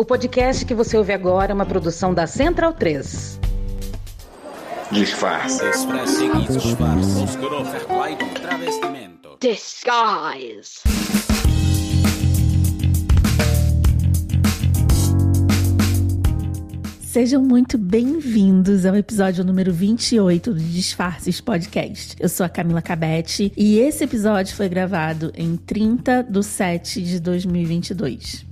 O podcast que você ouve agora é uma produção da Central 3. Disfarce. Disguise. Sejam muito bem-vindos ao episódio número 28 do Disfarces Podcast. Eu sou a Camila Cabete e esse episódio foi gravado em 30 de 7 de 2022.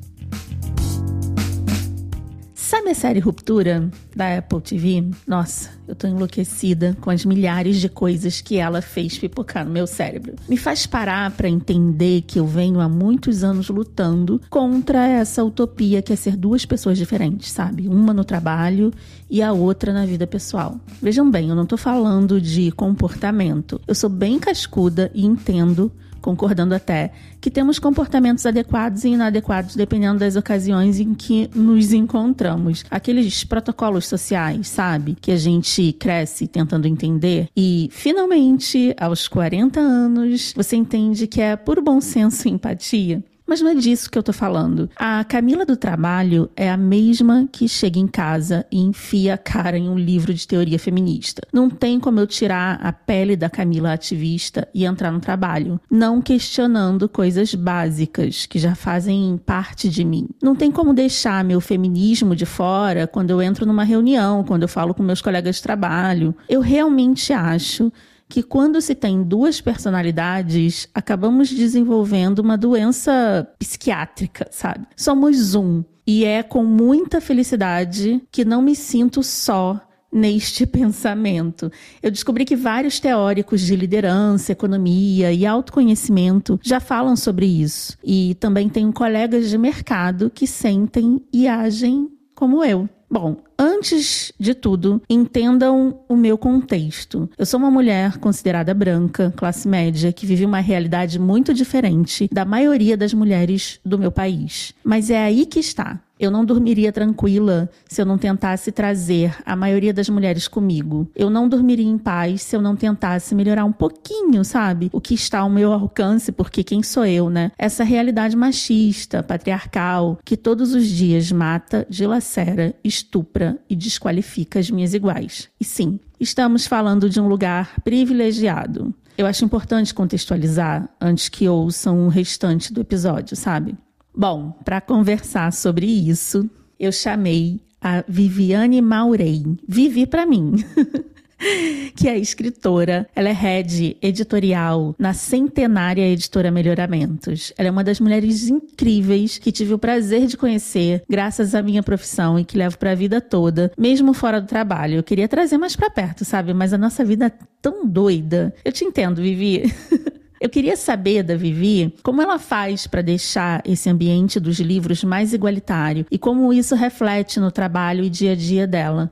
Sabe a série Ruptura da Apple TV? Nossa, eu tô enlouquecida com as milhares de coisas que ela fez pipocar no meu cérebro. Me faz parar para entender que eu venho há muitos anos lutando contra essa utopia que é ser duas pessoas diferentes, sabe? Uma no trabalho e a outra na vida pessoal. Vejam bem, eu não tô falando de comportamento. Eu sou bem cascuda e entendo concordando até que temos comportamentos adequados e inadequados dependendo das ocasiões em que nos encontramos. Aqueles protocolos sociais, sabe? Que a gente cresce tentando entender e finalmente, aos 40 anos, você entende que é puro bom senso e empatia. Mas não é disso que eu tô falando. A Camila do trabalho é a mesma que chega em casa e enfia a cara em um livro de teoria feminista. Não tem como eu tirar a pele da Camila ativista e entrar no trabalho, não questionando coisas básicas que já fazem parte de mim. Não tem como deixar meu feminismo de fora quando eu entro numa reunião, quando eu falo com meus colegas de trabalho. Eu realmente acho que quando se tem duas personalidades, acabamos desenvolvendo uma doença psiquiátrica, sabe? Somos um. E é com muita felicidade que não me sinto só neste pensamento. Eu descobri que vários teóricos de liderança, economia e autoconhecimento já falam sobre isso. E também tenho colegas de mercado que sentem e agem como eu. Bom, antes de tudo, entendam o meu contexto. Eu sou uma mulher considerada branca, classe média, que vive uma realidade muito diferente da maioria das mulheres do meu país. Mas é aí que está. Eu não dormiria tranquila se eu não tentasse trazer a maioria das mulheres comigo. Eu não dormiria em paz se eu não tentasse melhorar um pouquinho, sabe? O que está ao meu alcance, porque quem sou eu, né? Essa realidade machista, patriarcal, que todos os dias mata, dilacera, estupra e desqualifica as minhas iguais. E sim, estamos falando de um lugar privilegiado. Eu acho importante contextualizar antes que ouçam o restante do episódio, sabe? Bom, para conversar sobre isso, eu chamei a Viviane Maurei. Vivi para mim. que é escritora, ela é head editorial na centenária editora Melhoramentos. Ela é uma das mulheres incríveis que tive o prazer de conhecer graças à minha profissão e que levo para a vida toda, mesmo fora do trabalho. Eu queria trazer mais para perto, sabe? Mas a nossa vida é tão doida. Eu te entendo, Vivi. Eu queria saber da Vivi como ela faz para deixar esse ambiente dos livros mais igualitário e como isso reflete no trabalho e dia a dia dela.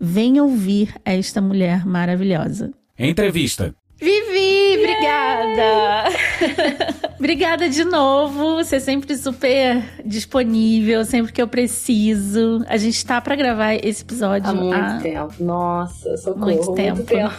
Venha ouvir esta mulher maravilhosa. Entrevista. Vivi, obrigada! obrigada de novo. Você é sempre super disponível, sempre que eu preciso. A gente tá para gravar esse episódio há muito há... tempo. Nossa, socorro. Muito tempo. Muito tempo.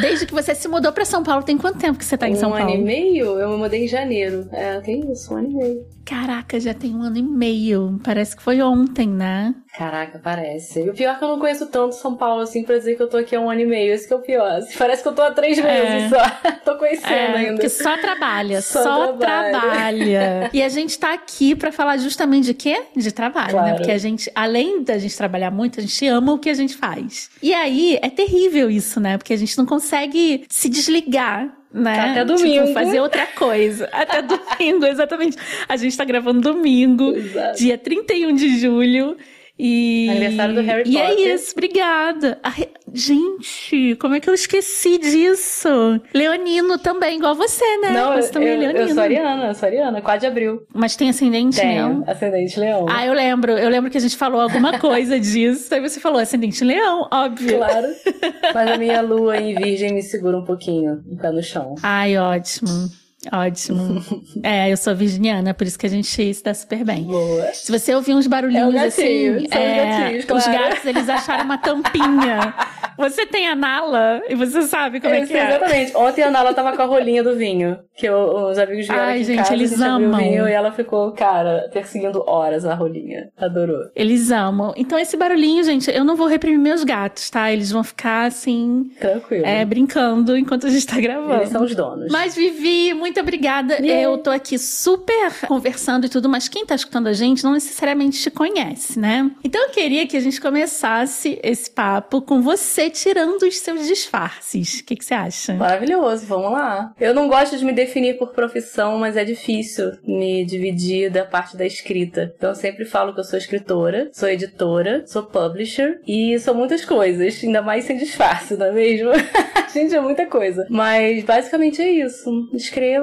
Desde que você se mudou para São Paulo, tem quanto tempo que você tá em um São Paulo? Um ano e meio? Eu me mudei em janeiro. É, tem isso, um ano e meio. Caraca, já tem um ano e meio. Parece que foi ontem, né? Caraca, parece. O pior é que eu não conheço tanto São Paulo assim pra dizer que eu tô aqui há um ano e meio. Esse que é o pior. Parece que eu tô há três meses é. só. tô conhecendo é, ainda. Porque só trabalha, só, só trabalha. e a gente tá aqui pra falar justamente de quê? De trabalho, né? claro. né? Porque a gente, além da gente trabalhar muito, a gente ama o que a gente faz. E aí é terrível isso, né? Porque a gente não consegue se desligar né? Até domingo. Tipo, fazer outra coisa. Até domingo, exatamente. A gente tá gravando domingo, Exato. dia 31 de julho. E... Aniversário do Harry e Potter. E é isso, obrigada. Ai, gente, como é que eu esqueci disso? Leonino também, igual você, né? Não, você também eu, é leonino. eu sou ariana, eu sou ariana, 4 de abril. Mas tem ascendente Tenho, leão? ascendente leão. Ah, eu lembro. Eu lembro que a gente falou alguma coisa disso. Aí você falou ascendente leão, óbvio. Claro. Mas a minha lua em virgem me segura um pouquinho, um pé no chão. Ai, ótimo. Ótimo. é, eu sou virginiana, por isso que a gente se dá super bem. Boa. Se você ouvir uns barulhinhos é gatinho, assim, é, gatinhos, claro. os gatos eles acharam uma tampinha Você tem a Nala e você sabe como é, é que é. Exatamente. Ontem a Nala tava com a rolinha do vinho. Que eu, os amigos vieram Ai, aqui gente, em casa, eles amam. vinho e ela ficou, cara, perseguindo horas a rolinha. Adorou. Eles amam. Então esse barulhinho, gente, eu não vou reprimir meus gatos, tá? Eles vão ficar assim... Tranquilo. É, brincando enquanto a gente tá gravando. Eles são os donos. Mas Vivi, muito obrigada. Yeah. Eu tô aqui super conversando e tudo, mas quem tá escutando a gente não necessariamente te conhece, né? Então eu queria que a gente começasse esse papo com você tirando os seus disfarces. O que, que você acha? Maravilhoso, vamos lá. Eu não gosto de me definir por profissão, mas é difícil me dividir da parte da escrita. Então eu sempre falo que eu sou escritora, sou editora, sou publisher e sou muitas coisas, ainda mais sem disfarce, não é mesmo? Gente, é muita coisa. Mas basicamente é isso.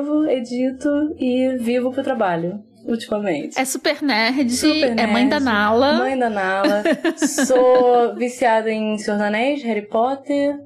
Escrevo, edito e vivo pro trabalho ultimamente. É super nerd, super nerd, é mãe da Nala. Mãe da Nala. Sou viciada em Senhor dos Anéis, Harry Potter,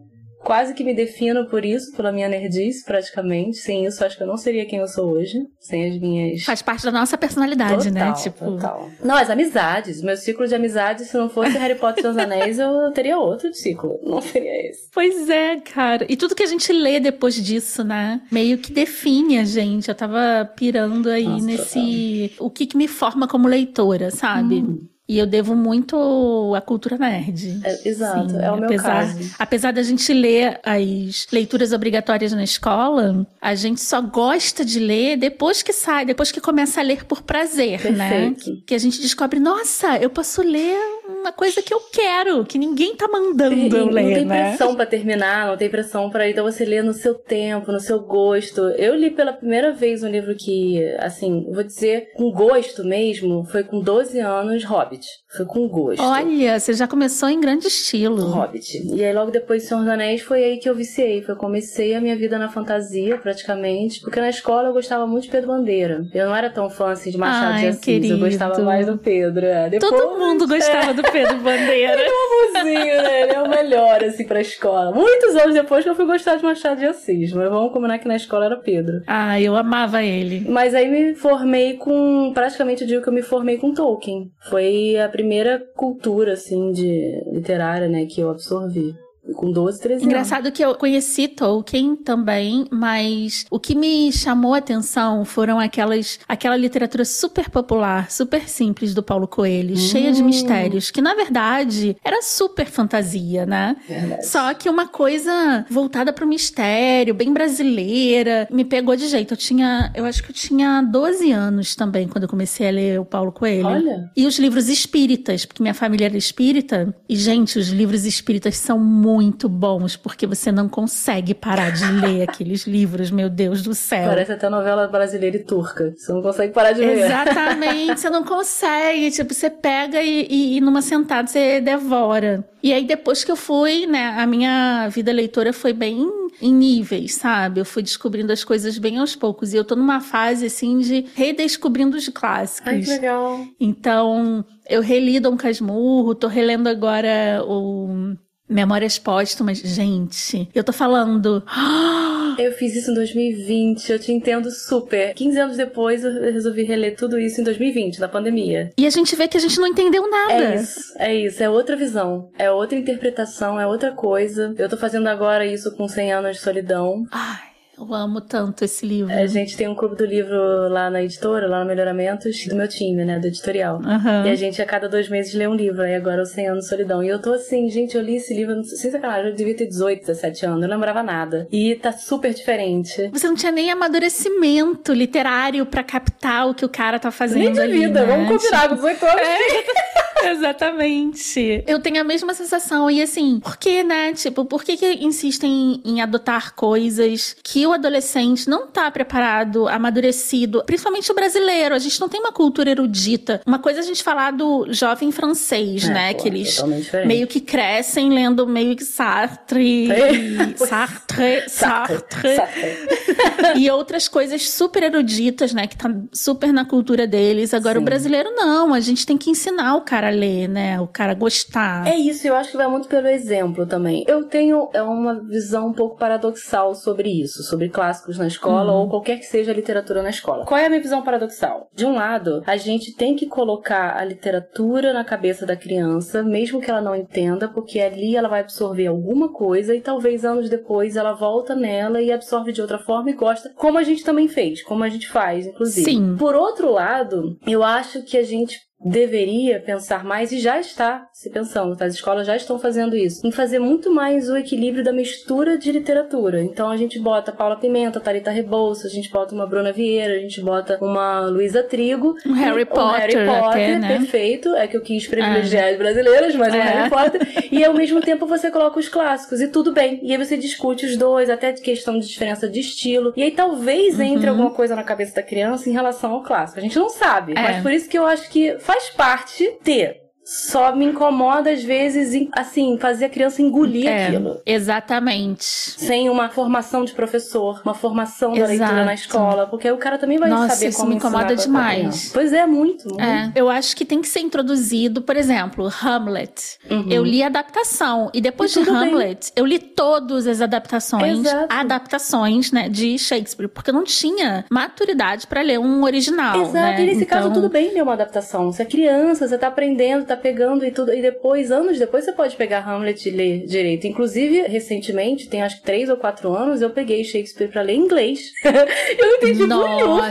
quase que me defino por isso, pela minha nerdice, praticamente. Sem isso, acho que eu não seria quem eu sou hoje. Sem as minhas. Faz parte da nossa personalidade, né? total, né? Tipo. Total. Não, as amizades. Meu ciclo de amizades, se não fosse Harry Potter e os Anéis, eu teria outro ciclo. Não seria esse. Pois é, cara. E tudo que a gente lê depois disso, né? Meio que define a gente. Eu tava pirando aí nossa, nesse. Total. O que, que me forma como leitora, sabe? Hum. E eu devo muito à cultura nerd. É, exato, Sim, é o meu apesar, caso. Apesar da gente ler as leituras obrigatórias na escola, a gente só gosta de ler depois que sai, depois que começa a ler por prazer, né? Perfeito. né? Que a gente descobre, nossa, eu posso ler uma coisa que eu quero, que ninguém tá mandando e, eu ler, Não tem né? pressão para terminar, não tem pressão para então você lê no seu tempo, no seu gosto. Eu li pela primeira vez um livro que, assim, vou dizer, com gosto mesmo, foi com 12 anos, Hobby. Hobbit. Foi com gosto. Olha, você já começou em grande estilo. Hobbit. E aí logo depois de Senhor dos Anéis foi aí que eu viciei. Foi eu comecei a minha vida na fantasia, praticamente. Porque na escola eu gostava muito de Pedro Bandeira. Eu não era tão fã assim de Machado Ai, de Assis. Querido. Eu gostava mais do Pedro. É. Depois, Todo mundo gostava é. do Pedro Bandeira. Ele é um amorzinho, né? Ele é o melhor, assim, pra escola. Muitos anos depois que eu fui gostar de Machado de Assis. Mas vamos combinar que na escola era Pedro. Ah, eu amava ele. Mas aí me formei com... Praticamente eu digo que eu me formei com Tolkien. Foi a primeira primeira cultura, assim, de literária, né, que eu absorvi com 12, 13 anos. Engraçado que eu conheci Tolkien também, mas o que me chamou a atenção foram aquelas aquela literatura super popular, super simples do Paulo Coelho, hum. cheia de mistérios, que na verdade era super fantasia, né? Verdade. Só que uma coisa voltada para o mistério, bem brasileira, me pegou de jeito. Eu tinha, eu acho que eu tinha 12 anos também quando eu comecei a ler o Paulo Coelho. Olha. E os livros espíritas, porque minha família era espírita, e gente, os livros espíritas são muito muito bons, porque você não consegue parar de ler aqueles livros, meu Deus do céu. Parece até novela brasileira e turca. Você não consegue parar de ler. Exatamente, você não consegue. Tipo, você pega e, e, e numa sentada você devora. E aí, depois que eu fui, né, a minha vida leitora foi bem em níveis, sabe? Eu fui descobrindo as coisas bem aos poucos. E eu tô numa fase, assim, de redescobrindo os clássicos. Ai, que legal. Então, eu reli Dom Casmurro, tô relendo agora o Memórias póstumas, gente, eu tô falando. Eu fiz isso em 2020, eu te entendo super. 15 anos depois eu resolvi reler tudo isso em 2020, na pandemia. E a gente vê que a gente não entendeu nada. É isso, é isso, é outra visão, é outra interpretação, é outra coisa. Eu tô fazendo agora isso com 100 anos de solidão. Ai. Eu amo tanto esse livro. A gente tem um clube do livro lá na editora, lá no Melhoramentos, do meu time, né? Do editorial. Uhum. E a gente a cada dois meses lê um livro. Aí agora o 100 anos de solidão. E eu tô assim, gente, eu li esse livro, sem sacanagem, eu devia ter 18, 17 anos. Eu não lembrava nada. E tá super diferente. Você não tinha nem amadurecimento literário para captar o que o cara tá fazendo nem de ali, vida, né? vamos combinar com 18 anos. É. Exatamente. Eu tenho a mesma sensação. E assim, por que, né? Tipo, por que, que insistem em adotar coisas que o adolescente não tá preparado, amadurecido? Principalmente o brasileiro. A gente não tem uma cultura erudita. Uma coisa é a gente falar do jovem francês, é, né? Pô, que eles meio que crescem lendo meio que Sartre. e... Sartre. Sartre. Sartre. e outras coisas super eruditas, né? Que tá super na cultura deles. Agora, Sim. o brasileiro não. A gente tem que ensinar o cara a ler, né? O cara gostar. É isso, eu acho que vai muito pelo exemplo também. Eu tenho é uma visão um pouco paradoxal sobre isso, sobre clássicos na escola uhum. ou qualquer que seja a literatura na escola. Qual é a minha visão paradoxal? De um lado, a gente tem que colocar a literatura na cabeça da criança, mesmo que ela não entenda, porque ali ela vai absorver alguma coisa e talvez anos depois ela volta nela e absorve de outra forma e gosta, como a gente também fez, como a gente faz, inclusive. Sim. Por outro lado, eu acho que a gente deveria pensar mais e já está se pensando, tá? as escolas já estão fazendo isso, em fazer muito mais o equilíbrio da mistura de literatura. Então a gente bota Paula Pimenta, Tarita Rebouça, a gente bota uma Bruna Vieira, a gente bota uma Luísa Trigo, um Harry Potter, um Harry Potter, até, né? perfeito, é que eu quis privilegiar as brasileiras, mas é. um Harry Potter, e ao mesmo tempo você coloca os clássicos e tudo bem. E aí você discute os dois, até de questão de diferença de estilo. E aí talvez entre uhum. alguma coisa na cabeça da criança em relação ao clássico. A gente não sabe, é. mas por isso que eu acho que faz parte ter só me incomoda às vezes, assim, fazer a criança engolir é, aquilo. Exatamente. Sem uma formação de professor, uma formação da Exato. leitura na escola, porque aí o cara também vai Nossa, saber isso como me incomoda demais. Pois é, muito, muito. É. Eu acho que tem que ser introduzido, por exemplo, Hamlet. Uhum. Eu li a adaptação e depois e de Hamlet, bem. eu li todas as adaptações, Exato. adaptações, né, de Shakespeare, porque eu não tinha maturidade para ler um original, Exato, né? e nesse então... caso tudo bem ler uma adaptação. Você é criança, você tá aprendendo, tá tá pegando e tudo. E depois, anos depois, você pode pegar Hamlet e ler direito. Inclusive, recentemente, tem acho que três ou quatro anos, eu peguei Shakespeare pra ler em inglês. eu não entendi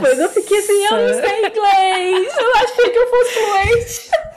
mas eu fiquei assim, eu não sei inglês. Eu achei que eu fosse fluente.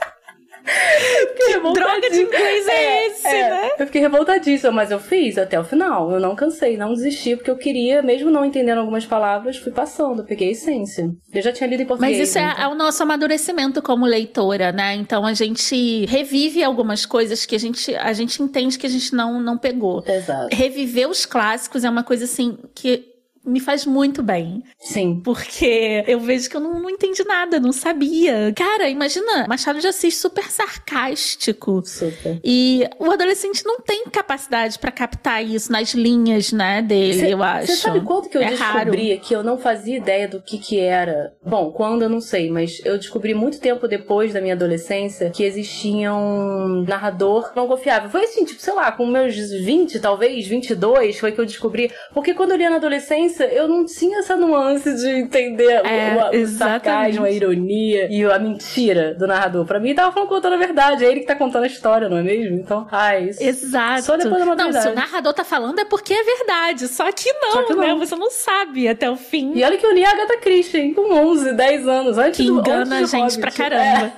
que droga de inglês é, é esse, é. né? Eu fiquei revoltadíssima, mas eu fiz até o final. Eu não cansei, não desisti, porque eu queria, mesmo não entendendo algumas palavras, fui passando, peguei a essência. Eu já tinha lido em português. Mas isso é, então. é, é o nosso amadurecimento como leitora, né? Então a gente revive algumas coisas que a gente, a gente entende que a gente não, não pegou. Exato. Reviver os clássicos é uma coisa assim que me faz muito bem. Sim. Porque eu vejo que eu não, não entendi nada, não sabia. Cara, imagina, Machado de Assis super sarcástico. Super. E o adolescente não tem capacidade para captar isso nas linhas, né, dele, cê, eu acho. Você sabe quanto que eu é descobri raro. que eu não fazia ideia do que que era? Bom, quando eu não sei, mas eu descobri muito tempo depois da minha adolescência que existia um narrador não confiável. Foi assim, tipo, sei lá, com meus 20, talvez, 22, foi que eu descobri. Porque quando eu lia na adolescência, eu não tinha essa nuance de entender é, o, o sarcasmo, a ironia e a mentira do narrador. Pra mim, tava falando contando a verdade. É ele que tá contando a história, não é mesmo? Então, ai, isso. Exato. Só depois da maturidade. Não, se o narrador tá falando é porque é verdade. Só que não, Só que não. né? Você não sabe até o fim. E olha que eu li a Agatha Christie com 11, 10 anos. Antes que do, engana antes a gente Hobbit. pra caramba.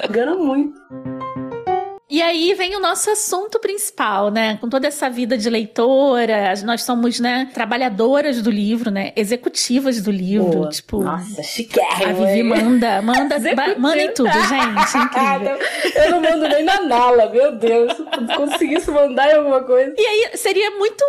É. engana muito. E aí vem o nosso assunto principal, né? Com toda essa vida de leitora, nós somos, né, trabalhadoras do livro, né? Executivas do livro. Boa. Tipo. Nossa, chiquérrimo. A Vivi manda, manda, manda em tudo, gente. Incrível. Eu não mando nem na nala, meu Deus. Se conseguisse mandar em alguma coisa. E aí seria muito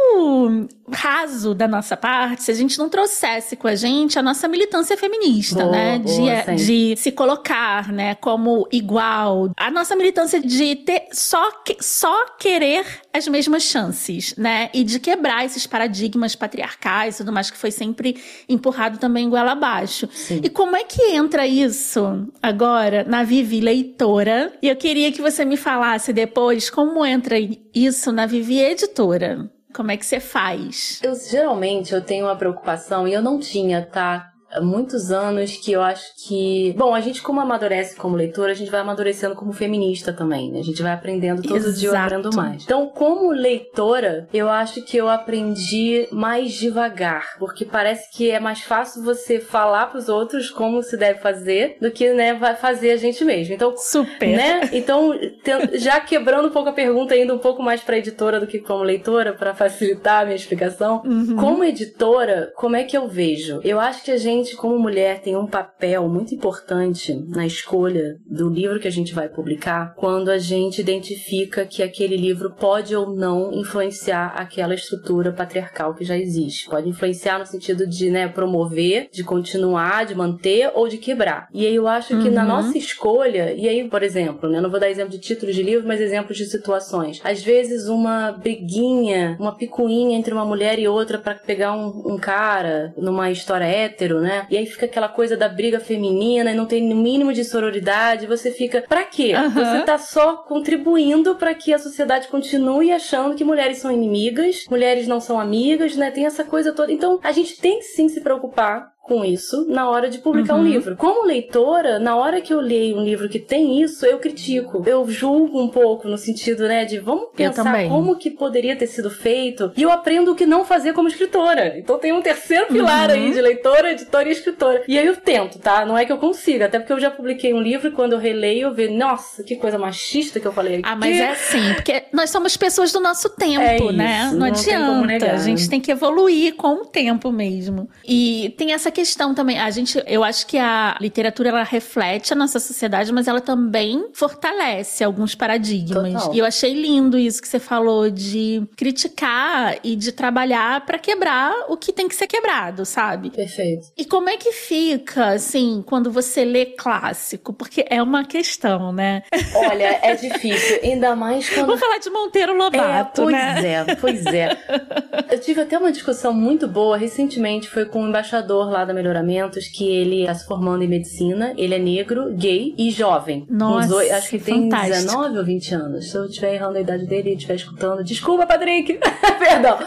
raso da nossa parte se a gente não trouxesse com a gente a nossa militância feminista, boa, né? Boa, de, de se colocar, né, como igual. A nossa militância de ter só, que, só querer as mesmas chances, né? E de quebrar esses paradigmas patriarcais e tudo mais que foi sempre empurrado também goela abaixo. Sim. E como é que entra isso agora na Vivi leitora? E eu queria que você me falasse depois como entra isso na Vivi editora. Como é que você faz? Eu geralmente eu tenho uma preocupação e eu não tinha, tá? Muitos anos que eu acho que. Bom, a gente, como amadurece como leitora, a gente vai amadurecendo como feminista também, né? A gente vai aprendendo todo Exato. dia eu aprendo mais. Então, como leitora, eu acho que eu aprendi mais devagar, porque parece que é mais fácil você falar pros outros como se deve fazer do que, né, vai fazer a gente mesmo. Então, super. Né? Então, já quebrando um pouco a pergunta, indo um pouco mais pra editora do que como leitora, para facilitar a minha explicação. Uhum. Como editora, como é que eu vejo? Eu acho que a gente como mulher, tem um papel muito importante na escolha do livro que a gente vai publicar quando a gente identifica que aquele livro pode ou não influenciar aquela estrutura patriarcal que já existe. Pode influenciar no sentido de né, promover, de continuar, de manter ou de quebrar. E aí eu acho que uhum. na nossa escolha, e aí, por exemplo, né, não vou dar exemplo de títulos de livro, mas exemplos de situações. Às vezes uma briguinha, uma picuinha entre uma mulher e outra para pegar um, um, cara numa história hétero, né? E aí fica aquela coisa da briga feminina e não tem no mínimo de sororidade. Você fica, pra quê? Uhum. Você tá só contribuindo para que a sociedade continue achando que mulheres são inimigas, mulheres não são amigas, né? Tem essa coisa toda. Então, a gente tem sim se preocupar com isso na hora de publicar uhum. um livro. Como leitora, na hora que eu leio um livro que tem isso, eu critico. Eu julgo um pouco no sentido, né, de vamos pensar como que poderia ter sido feito. E eu aprendo o que não fazer como escritora. Então tem um terceiro pilar uhum. aí de leitora, editora e escritora. E aí eu tento, tá? Não é que eu consiga, até porque eu já publiquei um livro e quando eu releio eu vejo, nossa, que coisa machista que eu falei aqui. Ah, mas é assim, porque nós somos pessoas do nosso tempo, é isso, né? Não, não adianta. A gente tem que evoluir com o tempo mesmo. E tem essa questão também. A gente, eu acho que a literatura ela reflete a nossa sociedade, mas ela também fortalece alguns paradigmas. Total. E eu achei lindo isso que você falou de criticar e de trabalhar para quebrar o que tem que ser quebrado, sabe? Perfeito. E como é que fica, assim, quando você lê clássico? Porque é uma questão, né? Olha, é difícil, ainda mais quando. Vamos falar de Monteiro Lobato, é, pois né? é, pois é. Eu tive até uma discussão muito boa recentemente, foi com o um embaixador lá da Melhoramento que ele está se formando em medicina, ele é negro, gay e jovem. Nossa, dois, acho que tem fantástico. 19 ou 20 anos. Se eu estiver errando a idade dele e estiver escutando, desculpa, Patrick! Perdão!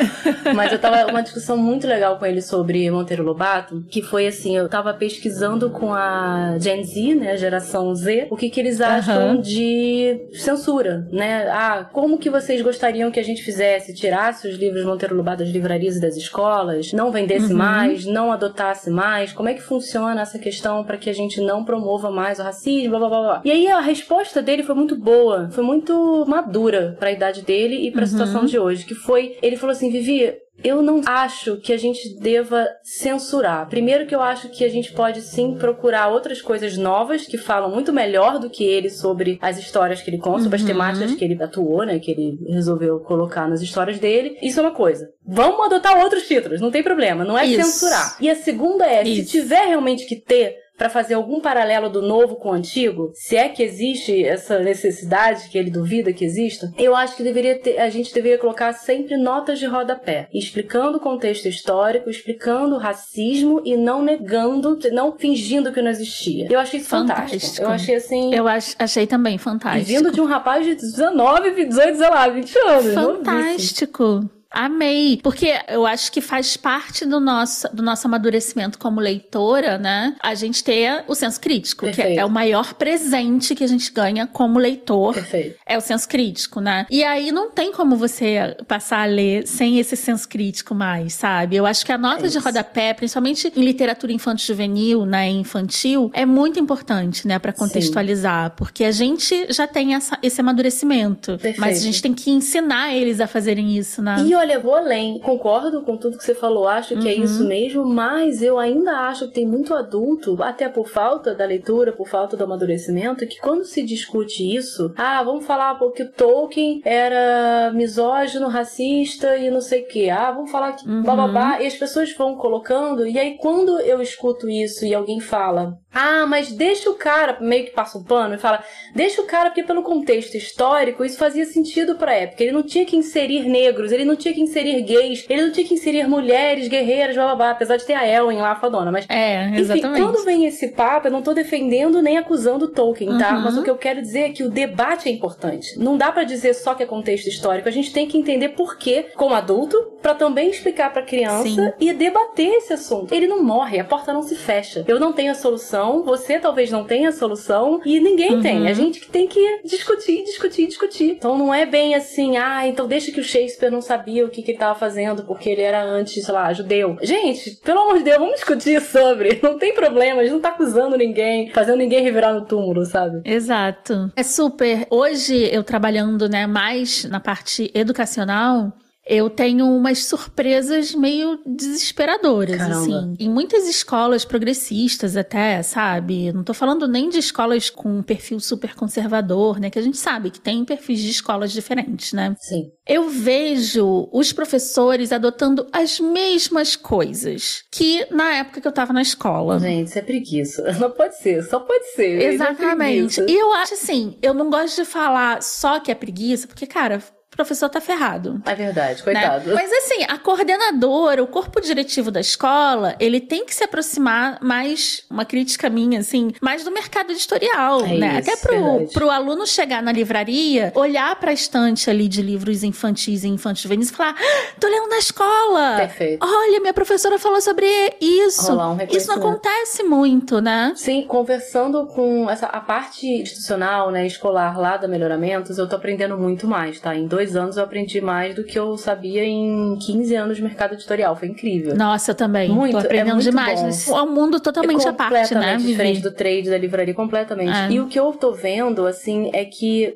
Mas eu tava uma discussão muito legal com ele sobre Monteiro Lobato, que foi assim, eu tava pesquisando com a Gen Z, né, a geração Z, o que que eles acham uhum. de censura, né? Ah, como que vocês gostariam que a gente fizesse? Tirasse os livros Monteiro Lobato das livrarias e das escolas? Não vendesse uhum. mais? Não adotasse mais? Como é que funciona essa questão para que a gente não promova mais o racismo, blá blá blá blá. E aí a resposta dele foi muito boa, foi muito madura para a idade dele e para a uhum. situação de hoje, que foi, ele falou assim, Vivi, eu não acho que a gente deva censurar. Primeiro que eu acho que a gente pode sim procurar outras coisas novas que falam muito melhor do que ele sobre as histórias que ele conta, uhum. sobre as uhum. temáticas que ele atuou, né, que ele resolveu colocar nas histórias dele. Isso é uma coisa. Vamos adotar outros títulos, não tem problema, não é Isso. censurar. E a segunda é, Isso. se tiver realmente que ter para fazer algum paralelo do novo com o antigo, se é que existe essa necessidade que ele duvida que exista, eu acho que deveria ter, a gente deveria colocar sempre notas de rodapé, explicando o contexto histórico, explicando o racismo e não negando, não fingindo que não existia. Eu achei isso fantástico. fantástico. Eu achei assim. Eu ach, achei também fantástico. Vindo de um rapaz de 19, 18, sei lá, 20 anos. Fantástico. Amei, porque eu acho que faz parte do nosso, do nosso amadurecimento como leitora, né? A gente ter o senso crítico, Perfeito. que é o maior presente que a gente ganha como leitor. Perfeito. É o senso crítico, né? E aí não tem como você passar a ler sem esse senso crítico mais, sabe? Eu acho que a nota é de rodapé, principalmente em literatura infantil juvenil, né, infantil, é muito importante, né, para contextualizar, Sim. porque a gente já tem essa, esse amadurecimento, Perfeito. mas a gente tem que ensinar eles a fazerem isso, né? E olha, vou além. Concordo com tudo que você falou, acho que é uhum. é isso mesmo, mas eu ainda acho que tem muito adulto, até por falta da leitura, por falta do amadurecimento, que quando se discute isso, ah, vamos falar porque Tolkien era misógino, racista e não sei o que. Ah, vamos falar que uhum. bababá. E as pessoas vão colocando, e aí quando eu escuto isso e alguém fala, ah, mas deixa o cara, meio que passa um pano e fala, deixa o cara, porque pelo contexto histórico isso fazia sentido pra época. Ele não tinha que inserir negros, ele não tinha que inserir gays, ele não tinha que inserir mulheres, guerreiras, blá blá blá, apesar de ter a Ellen lá, fadona. Mas, é, exatamente. Enfim, quando vem esse papo, eu não tô defendendo nem acusando Tolkien, tá? Uhum. Mas o que eu quero dizer é que o debate é importante. Não dá para dizer só que é contexto histórico, a gente tem que entender por quê, como adulto, para também explicar pra criança Sim. e debater esse assunto. Ele não morre, a porta não se fecha. Eu não tenho a solução solução, você talvez não tenha a solução e ninguém uhum. tem. A gente que tem que discutir, discutir, discutir. Então não é bem assim, ah, então deixa que o Shakespeare não sabia o que, que ele estava fazendo porque ele era antes, sei lá, judeu. Gente, pelo amor de Deus, vamos discutir sobre. Não tem problema, a gente não tá acusando ninguém, fazendo ninguém revirar no túmulo, sabe? Exato. É super. Hoje eu trabalhando, né, mais na parte educacional, eu tenho umas surpresas meio desesperadoras, Caramba. assim. Em muitas escolas progressistas até, sabe? Não tô falando nem de escolas com um perfil super conservador, né? Que a gente sabe que tem perfis de escolas diferentes, né? Sim. Eu vejo os professores adotando as mesmas coisas que na época que eu tava na escola. Gente, isso é preguiça. Não pode ser, só pode ser. É Exatamente. preguiça. E eu acho assim, eu não gosto de falar só que é preguiça, porque, cara, professor tá ferrado. É verdade, né? coitado. Mas assim, a coordenadora, o corpo diretivo da escola, ele tem que se aproximar mais, uma crítica minha, assim, mais do mercado editorial, É né? isso, Até pro, verdade. pro aluno chegar na livraria, olhar pra estante ali de livros infantis e infantis juvenis e falar: "Ah, tô lendo na escola! Perfeito. Olha, minha professora falou sobre isso. Um isso não acontece muito, né? Sim, conversando com essa, a parte institucional, né, escolar lá da Melhoramentos, eu tô aprendendo muito mais, tá? Em dois anos eu aprendi mais do que eu sabia em 15 anos de mercado editorial. Foi incrível. Nossa, eu também. Muito, Tô aprendendo é muito demais. bom. É um mundo totalmente é à parte, né? completamente diferente do trade da livraria, completamente. É. E o que eu tô vendo, assim, é que é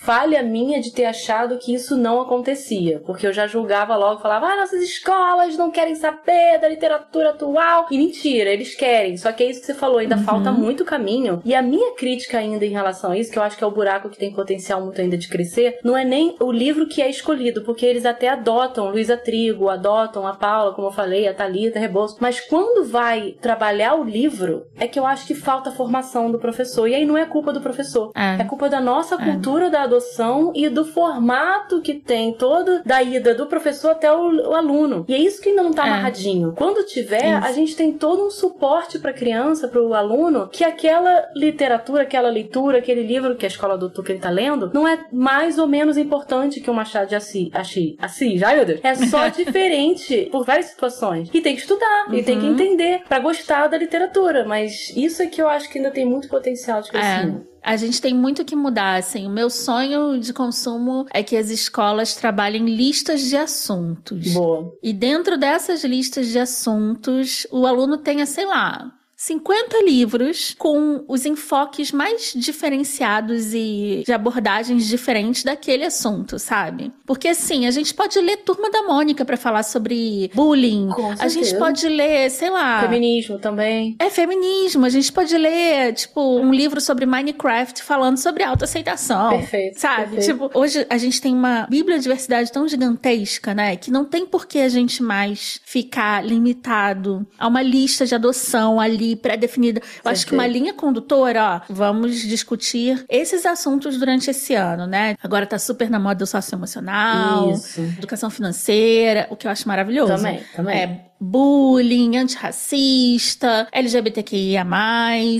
falha minha de ter achado que isso não acontecia. Porque eu já julgava logo, falava, ah, nossas escolas não querem saber da literatura atual. E mentira, eles querem. Só que é isso que você falou, ainda Uhum. falta muito caminho. E a minha crítica ainda em relação a isso, que eu acho que é o buraco que tem potencial muito ainda de crescer, não é nem o livro que é escolhido, porque eles até adotam Luísa Trigo, adotam a Paula, como eu falei, a Thalita Rebouço. Mas quando vai trabalhar o livro, é que eu acho que falta a formação do professor. E aí não é culpa do professor. É. É culpa da nossa cultura da adoção e do formato que tem todo da ida do professor até o, o aluno. E é isso que ainda não tá É. amarradinho. Quando tiver, Isso. a gente tem todo um suporte pra criança, pro aluno, que aquela literatura, aquela leitura, aquele livro que a escola adotou que ele tá lendo, não é mais ou menos importante que o Machado de Assis. Assis, Assis ai meu Deus. É só diferente por várias situações. E tem que estudar, e tem que Uhum. entender pra gostar da literatura. Mas isso é que eu acho que ainda tem muito potencial de É. A gente tem muito que mudar, assim. O meu sonho de consumo é que as escolas trabalhem listas de assuntos. Boa. E dentro dessas listas de assuntos, o aluno tenha, sei lá, 50 livros com os enfoques mais diferenciados e de abordagens diferentes daquele assunto, sabe? Porque assim, a gente pode ler Turma da Mônica pra falar sobre bullying. A gente pode ler, sei lá, Feminismo também. é feminismo. A gente pode ler, tipo, um livro sobre Minecraft falando sobre autoaceitação. Perfeito, Sabe? perfeito. Tipo, hoje a gente tem uma bibliodiversidade tão gigantesca, né? Que não tem por que a gente mais ficar limitado a uma lista de adoção ali pré-definida. Eu acho que uma linha condutora, ó, vamos discutir esses assuntos durante esse ano, né? Agora tá super na moda o socioemocional, Isso. educação financeira, o que eu acho maravilhoso. Também, também. É bullying, antirracista, LGBTQIA+.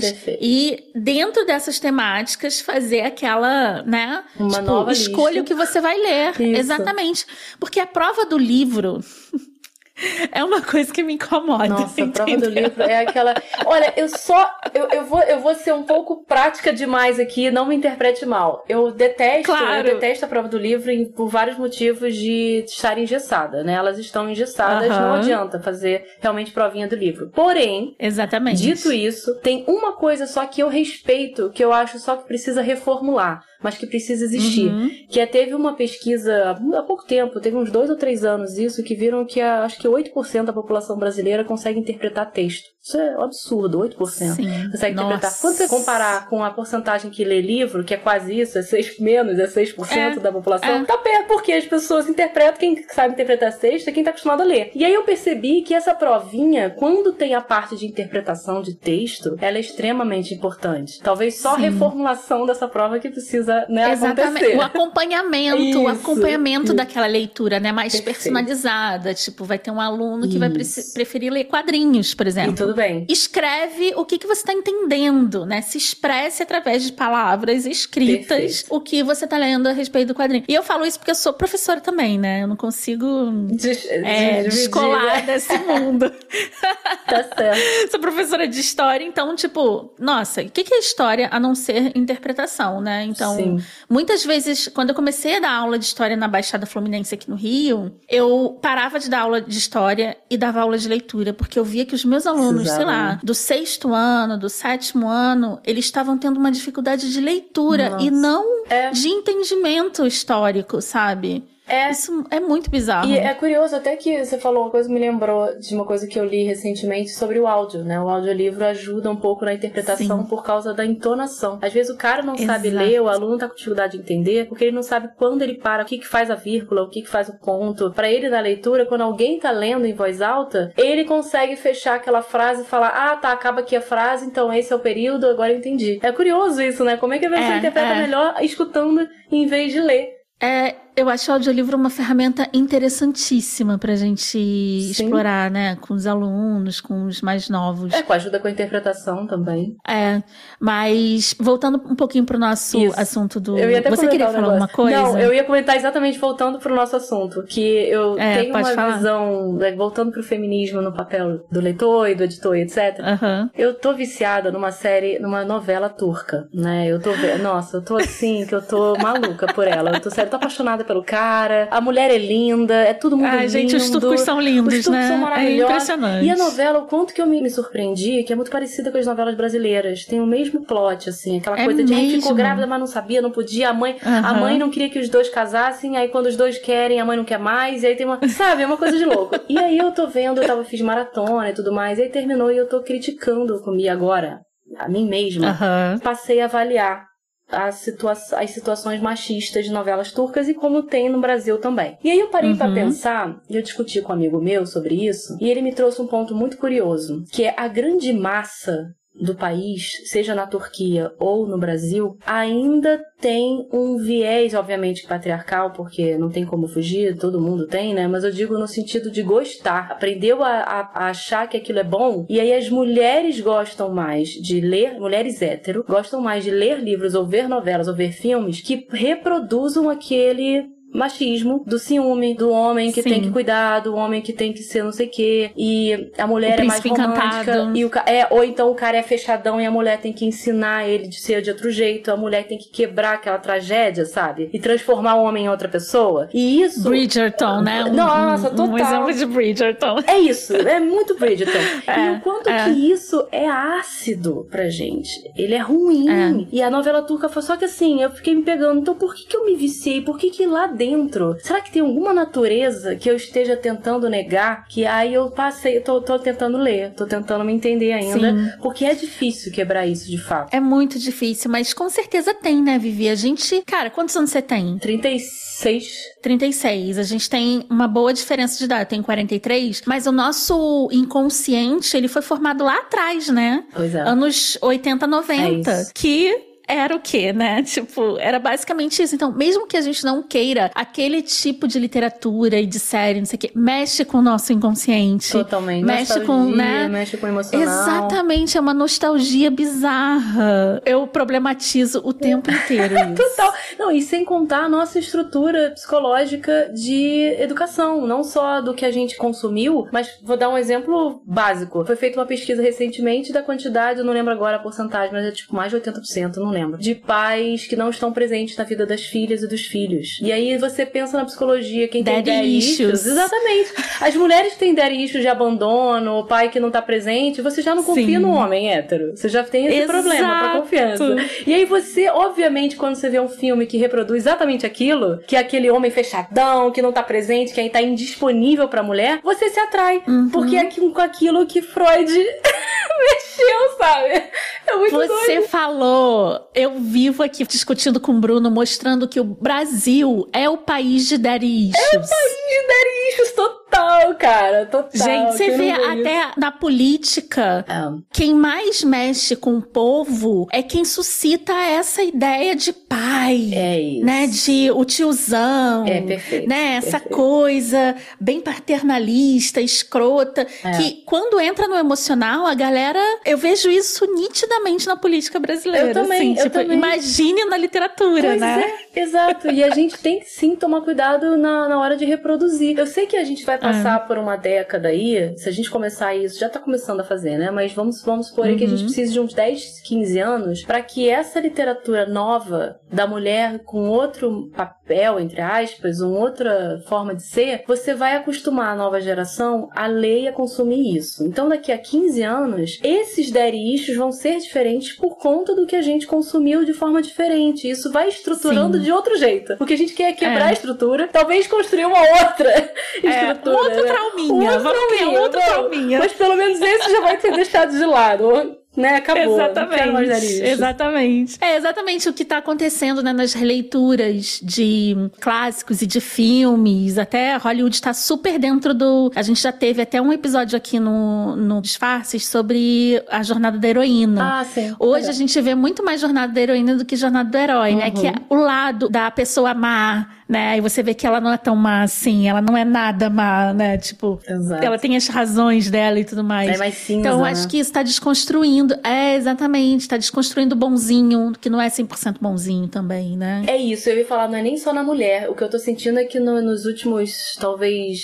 Perfeito. E dentro dessas temáticas fazer aquela, né? Uma tipo, nova escolha lista. o que você vai ler. Isso. Exatamente. Porque a prova do livro é uma coisa que me incomoda. Nossa, a prova do livro é aquela. Olha, eu só. Eu, eu, vou, eu vou ser um pouco prática demais aqui, não me interprete mal. Eu detesto, Claro. eu detesto a prova do livro por vários motivos de estar engessada, né? Elas estão engessadas, não Aham. adianta fazer realmente provinha do livro. Porém, Exatamente. Dito isso, tem uma coisa só que eu respeito, que eu acho só que precisa reformular, mas que precisa existir. Uhum. Que é, teve uma pesquisa há pouco tempo, teve uns dois ou três anos isso, que viram que a- acho que 8% da população brasileira consegue interpretar texto. Isso é um absurdo, 8%. Sim. Consegue interpretar. Nossa. Quando você comparar com a porcentagem que lê livro, que é quase isso, é 6 menos, é 6% É, da população, é. tá perto, porque as pessoas interpretam, quem sabe interpretar texto é quem tá acostumado a ler. E aí eu percebi que essa provinha, quando tem a parte de interpretação de texto, ela é extremamente importante. Talvez só a reformulação dessa prova que precisa né, Exatamente. acontecer. O acompanhamento, o Isso, acompanhamento isso. daquela leitura, né? Mais Perfeito. personalizada. Tipo, vai ter um aluno que vai Isso. preci- preferir ler quadrinhos, por exemplo. Tudo bem. Escreve o que, que você está entendendo, né? Se expresse através de palavras escritas Perfeito. o que você está lendo a respeito do quadrinho. E eu falo isso porque eu sou professora também, né? Eu não consigo Des é, dividir, descolar né? desse mundo. Tá certo. sou professora de história, então, tipo, nossa, o que, que é história a não ser interpretação, né? Então, Sim. muitas vezes, quando eu comecei a dar aula de história na Baixada Fluminense aqui no Rio, eu parava de dar aula de história e dava aula de leitura, porque eu via que os meus alunos, sei Precisava, lá, do sexto ano, do sétimo ano, eles estavam tendo uma dificuldade de leitura Nossa. e não É. de entendimento histórico, sabe? É. Isso é muito bizarro. E é curioso, até que você falou uma coisa me lembrou de uma coisa que eu li recentemente sobre o áudio, né? O audiolivro ajuda um pouco na interpretação Sim. por causa da entonação. Às vezes o cara não Exato. sabe ler, o aluno tá com dificuldade de entender, porque ele não sabe quando ele para, o que que faz a vírgula, o que que faz o ponto. Para ele na leitura, quando alguém tá lendo em voz alta, ele consegue fechar aquela frase e falar: "Ah, tá, acaba aqui a frase, então esse é o período, agora eu entendi". É curioso isso, né? Como é que a pessoa é, interpreta é. melhor escutando em vez de ler? É, eu acho o audiolivro uma ferramenta interessantíssima pra gente Sim. explorar, né? Com os alunos, com os mais novos. É, com ajuda com a interpretação também. É, mas voltando um pouquinho pro nosso Isso. assunto do... Eu ia até Você queria falar alguma coisa? Não, eu ia comentar exatamente voltando pro nosso assunto, que eu é, tenho uma falar. visão, né, voltando pro feminismo no papel do leitor e do editor e etc. Uhum. Eu tô viciada numa série, numa novela turca, né? Eu tô nossa, eu tô assim, que eu tô maluca por ela. Eu tô sério, tô apaixonada pelo cara, a mulher é linda, é tudo muito Ai, lindo. gente, os turcos são lindos, os turcos né? São é maravilhosos. É impressionante. E a novela, o quanto que eu me, me surpreendi, que é muito parecida com as novelas brasileiras. Tem o mesmo plot, assim, aquela é coisa mesmo? de ficou grávida, mas não sabia, não podia. A mãe, uhum. a mãe não queria que os dois casassem, aí quando os dois querem, a mãe não quer mais, e aí tem uma. Sabe, é uma coisa de louco. E aí eu tô vendo, eu tava, fiz maratona e tudo mais, e aí terminou e eu tô criticando comigo agora a mim mesma, uhum. passei a avaliar as, situa as situações machistas de novelas turcas e como tem no Brasil também. E aí eu parei uhum. para pensar, e eu discuti com um amigo meu sobre isso, e ele me trouxe um ponto muito curioso, que é a grande massa do país, seja na Turquia ou no Brasil, ainda tem um viés, obviamente, patriarcal, porque não tem como fugir, todo mundo tem, né? Mas eu digo no sentido de gostar. Aprendeu a, a, a achar que aquilo é bom, e aí as mulheres gostam mais de ler, mulheres hétero, gostam mais de ler livros ou ver novelas ou ver filmes que reproduzam aquele machismo, do ciúme, do homem que Sim. tem que cuidar, do homem que tem que ser não sei o quê, e a mulher é mais romântica, encantado. e o é, ou então o cara é fechadão e a mulher tem que ensinar ele de ser de outro jeito, a mulher tem que quebrar aquela tragédia, sabe? E transformar o homem em outra pessoa. E isso Bridgerton, né? Um, Nossa, total. Um exemplo de Bridgerton. É isso, é muito Bridgerton. É, e o quanto é. que isso é ácido pra gente. Ele é ruim. É. E a novela turca foi só que assim, eu fiquei me pegando, então por que que eu me viciei? Por que que lá dentro. Será que tem alguma natureza que eu esteja tentando negar? Que aí eu passei, tô, tô tentando ler, tô tentando me entender ainda. Sim. Porque é difícil quebrar isso de fato. É muito difícil, mas com certeza tem, né, Vivi? A gente. Cara, quantos anos você tem? 36. 36. A gente tem uma boa diferença de idade. Eu tenho 43, mas o nosso inconsciente, ele foi formado lá atrás, né? Pois é. Anos 80, 90. É que era o quê, né? Tipo, era basicamente isso. Então, mesmo que a gente não queira aquele tipo de literatura e de série, não sei o quê, mexe com o nosso inconsciente. Totalmente. Mexe com, né? Mexe com o emocional. Exatamente, é uma nostalgia bizarra. Eu problematizo o tempo inteiro isso. Total. Não, e sem contar a nossa estrutura psicológica de educação, não só do que a gente consumiu, mas vou dar um exemplo básico. Foi feita uma pesquisa recentemente da quantidade, eu não lembro agora a porcentagem, mas é tipo mais de 80%, não lembro lembro, de pais que não estão presentes na vida das filhas e dos filhos. E aí você pensa na psicologia, quem daddy tem daddy issues. issues. Exatamente. As mulheres que têm daddy issues de abandono, o pai que não tá presente, você já não confia Sim. no homem hétero. Você já tem esse Exato. problema pra confiança. E aí você, obviamente, quando você vê um filme que reproduz exatamente aquilo, que é aquele homem fechadão, que não tá presente, que aí tá indisponível pra mulher, você se atrai. Uhum. Porque é com aquilo que Freud mexeu, sabe? É muito Você doido. falou, eu vivo aqui discutindo com o Bruno, mostrando que o Brasil é o país de dar. É o país de dar issues, total, cara, total. Gente, você vê até isso? na política, é. quem mais mexe com o povo é quem suscita essa ideia de pai. É isso. Né, de o tiozão. É, perfeito. Né, essa perfeito. coisa bem paternalista, escrota, É. que quando entra no emocional, a galera, eu vejo isso nitidamente na política brasileira. Eu também, assim, eu tipo, também. Imagine na literatura, Pois né? é, exato. E a gente tem que sim tomar cuidado na, na hora de reproduzir. Eu sei que a gente vai passar ah. por uma década aí, se a gente começar isso, já tá começando a fazer, né? Mas vamos, vamos supor uhum. que a gente uhum. precisa de uns 10, 15 anos para que essa literatura nova da mulher com outro papel, entre aspas, uma outra forma de ser, você vai acostumar a nova geração a ler e a consumir isso. Então, daqui a 15 anos, esses issues vão ser diferentes por conta do que a gente consumiu de forma diferente. Isso vai estruturando Sim. de outro jeito. Porque a gente quer quebrar é. a estrutura, talvez construir uma outra é, estrutura. Um outro né? trauminha. Um outro trauminha. Outro trauminha. Mas pelo menos esse já vai ter deixado de lado né? Acabou. Exatamente. Exatamente. É exatamente o que está acontecendo né, nas releituras de clássicos e de filmes. Até Hollywood está super dentro do. A gente já teve até um episódio aqui no, no Disfarces sobre a jornada da heroína. Ah, sim. Hoje a gente vê muito mais jornada da heroína do que jornada do herói, uhum. né? Que é o lado da pessoa amar né? E você vê que ela não é tão má assim, ela não é nada má, né? Tipo, Exato. ela tem as razões dela e tudo mais. É mais cinza, Então, acho né? que isso tá desconstruindo. É, exatamente, tá desconstruindo o bonzinho, que não é 100% bonzinho também, né? É isso, eu ia falar, não é nem só na mulher. O que eu tô sentindo é que no, nos últimos, talvez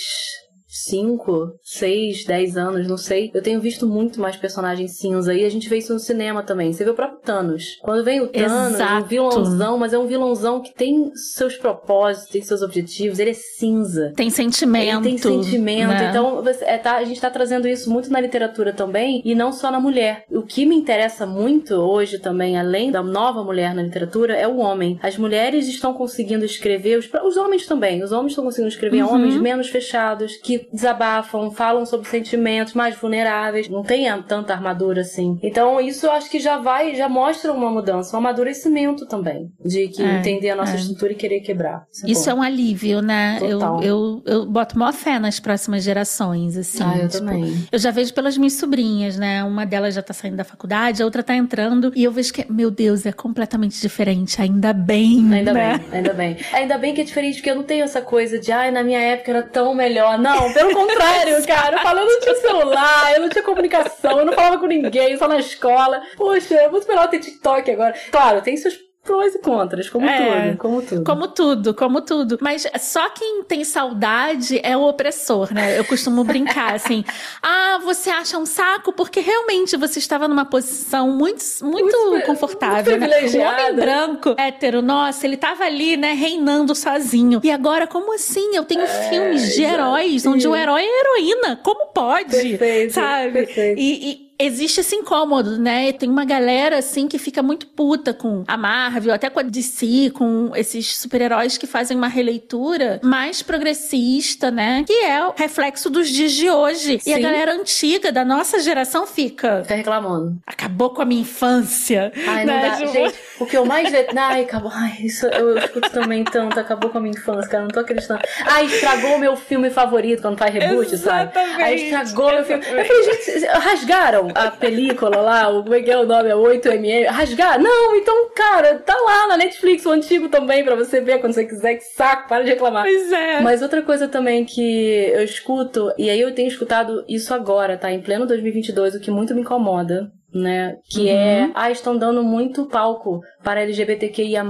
5, 6, 10 anos, não sei. Eu tenho visto muito mais personagens cinza e a gente vê isso no cinema também. Você vê o próprio Thanos. Quando vem o Thanos, Exato. um vilãozão, mas é um vilãozão que tem seus propósitos, tem seus objetivos, ele é cinza. Tem sentimento. Ele tem sentimento. Né? Então, é, tá, a gente tá trazendo isso muito na literatura também e não só na mulher. O que me interessa muito hoje também, além da nova mulher na literatura, é o homem. As mulheres estão conseguindo escrever, os, os homens também, os homens estão conseguindo escrever uhum. homens menos fechados, que desabafam, falam sobre sentimentos mais vulneráveis, não tem tanta armadura assim. Então isso eu acho que já vai, já mostra uma mudança, um amadurecimento também, de que é, entender a nossa é. estrutura e querer quebrar. Isso, é, isso é, um alívio, né? Eu, eu, eu boto maior fé nas próximas gerações, assim. Ah, eu tipo, também. Eu já vejo pelas minhas sobrinhas, né? Uma delas já tá saindo da faculdade, a outra tá entrando, e eu vejo que, meu Deus, é completamente diferente, ainda bem. Ainda né? bem, ainda bem. Ainda bem que é diferente, porque eu não tenho essa coisa de, ai, na minha época era tão melhor. Não, pelo contrário, cara. Eu falo, eu não tinha celular, eu não tinha comunicação, eu não falava com ninguém, só na escola. Poxa, é muito melhor ter TikTok agora. Claro, tem seus prós e contras, como é, tudo, como tudo. Como tudo, como tudo. Mas só quem tem saudade é o opressor, né? Eu costumo brincar assim: "Ah, você acha um saco porque realmente você estava numa posição muito muito, muito confortável, muito né? O homem branco, hétero, nossa, ele tava ali, né, reinando sozinho. E agora como assim? Eu tenho é, filmes de heróis onde o herói é heroína. Como pode? Perfeito, sabe? Perfeito. e, e existe esse incômodo, né? Tem uma galera, assim, que fica muito puta com a Marvel, até com a DC, com esses super-heróis que fazem uma releitura mais progressista, né? Que é o reflexo dos dias de hoje. Sim. E a galera antiga, da nossa geração, fica... Fica reclamando. Acabou com a minha infância. Ai, não né? dá. Tipo... Gente, o que eu mais... Ai, acabou... Ai, isso eu escuto também tanto. Acabou com a minha infância, cara. Não tô acreditando. Ai, estragou meu filme favorito quando faz reboot, Exatamente. sabe? Ai, estragou meu filme. Eu falei, gente, rasgaram a película lá, o, como é que é o nome? É 8mm. Rasgar? Não, então, cara, tá lá na Netflix, o antigo também, pra você ver quando você quiser. Que saco, para de reclamar. Pois é. Mas outra coisa também que eu escuto, e aí eu tenho escutado isso agora, tá? Em pleno 2022, o que muito me incomoda né? Que uhum. é, ah, estão dando muito palco para LGBTQIA+.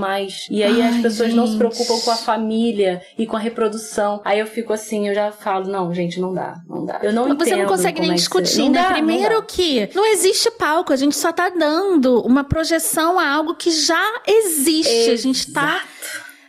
E aí Ai, as pessoas gente. não se preocupam com a família e com a reprodução. Aí eu fico assim, eu já falo, não, gente, não dá, não dá. Eu não Mas entendo Você não consegue nem é discutir, né? Dá, Primeiro que não existe palco, a gente só tá dando uma projeção a algo que já existe. Exato. A gente tá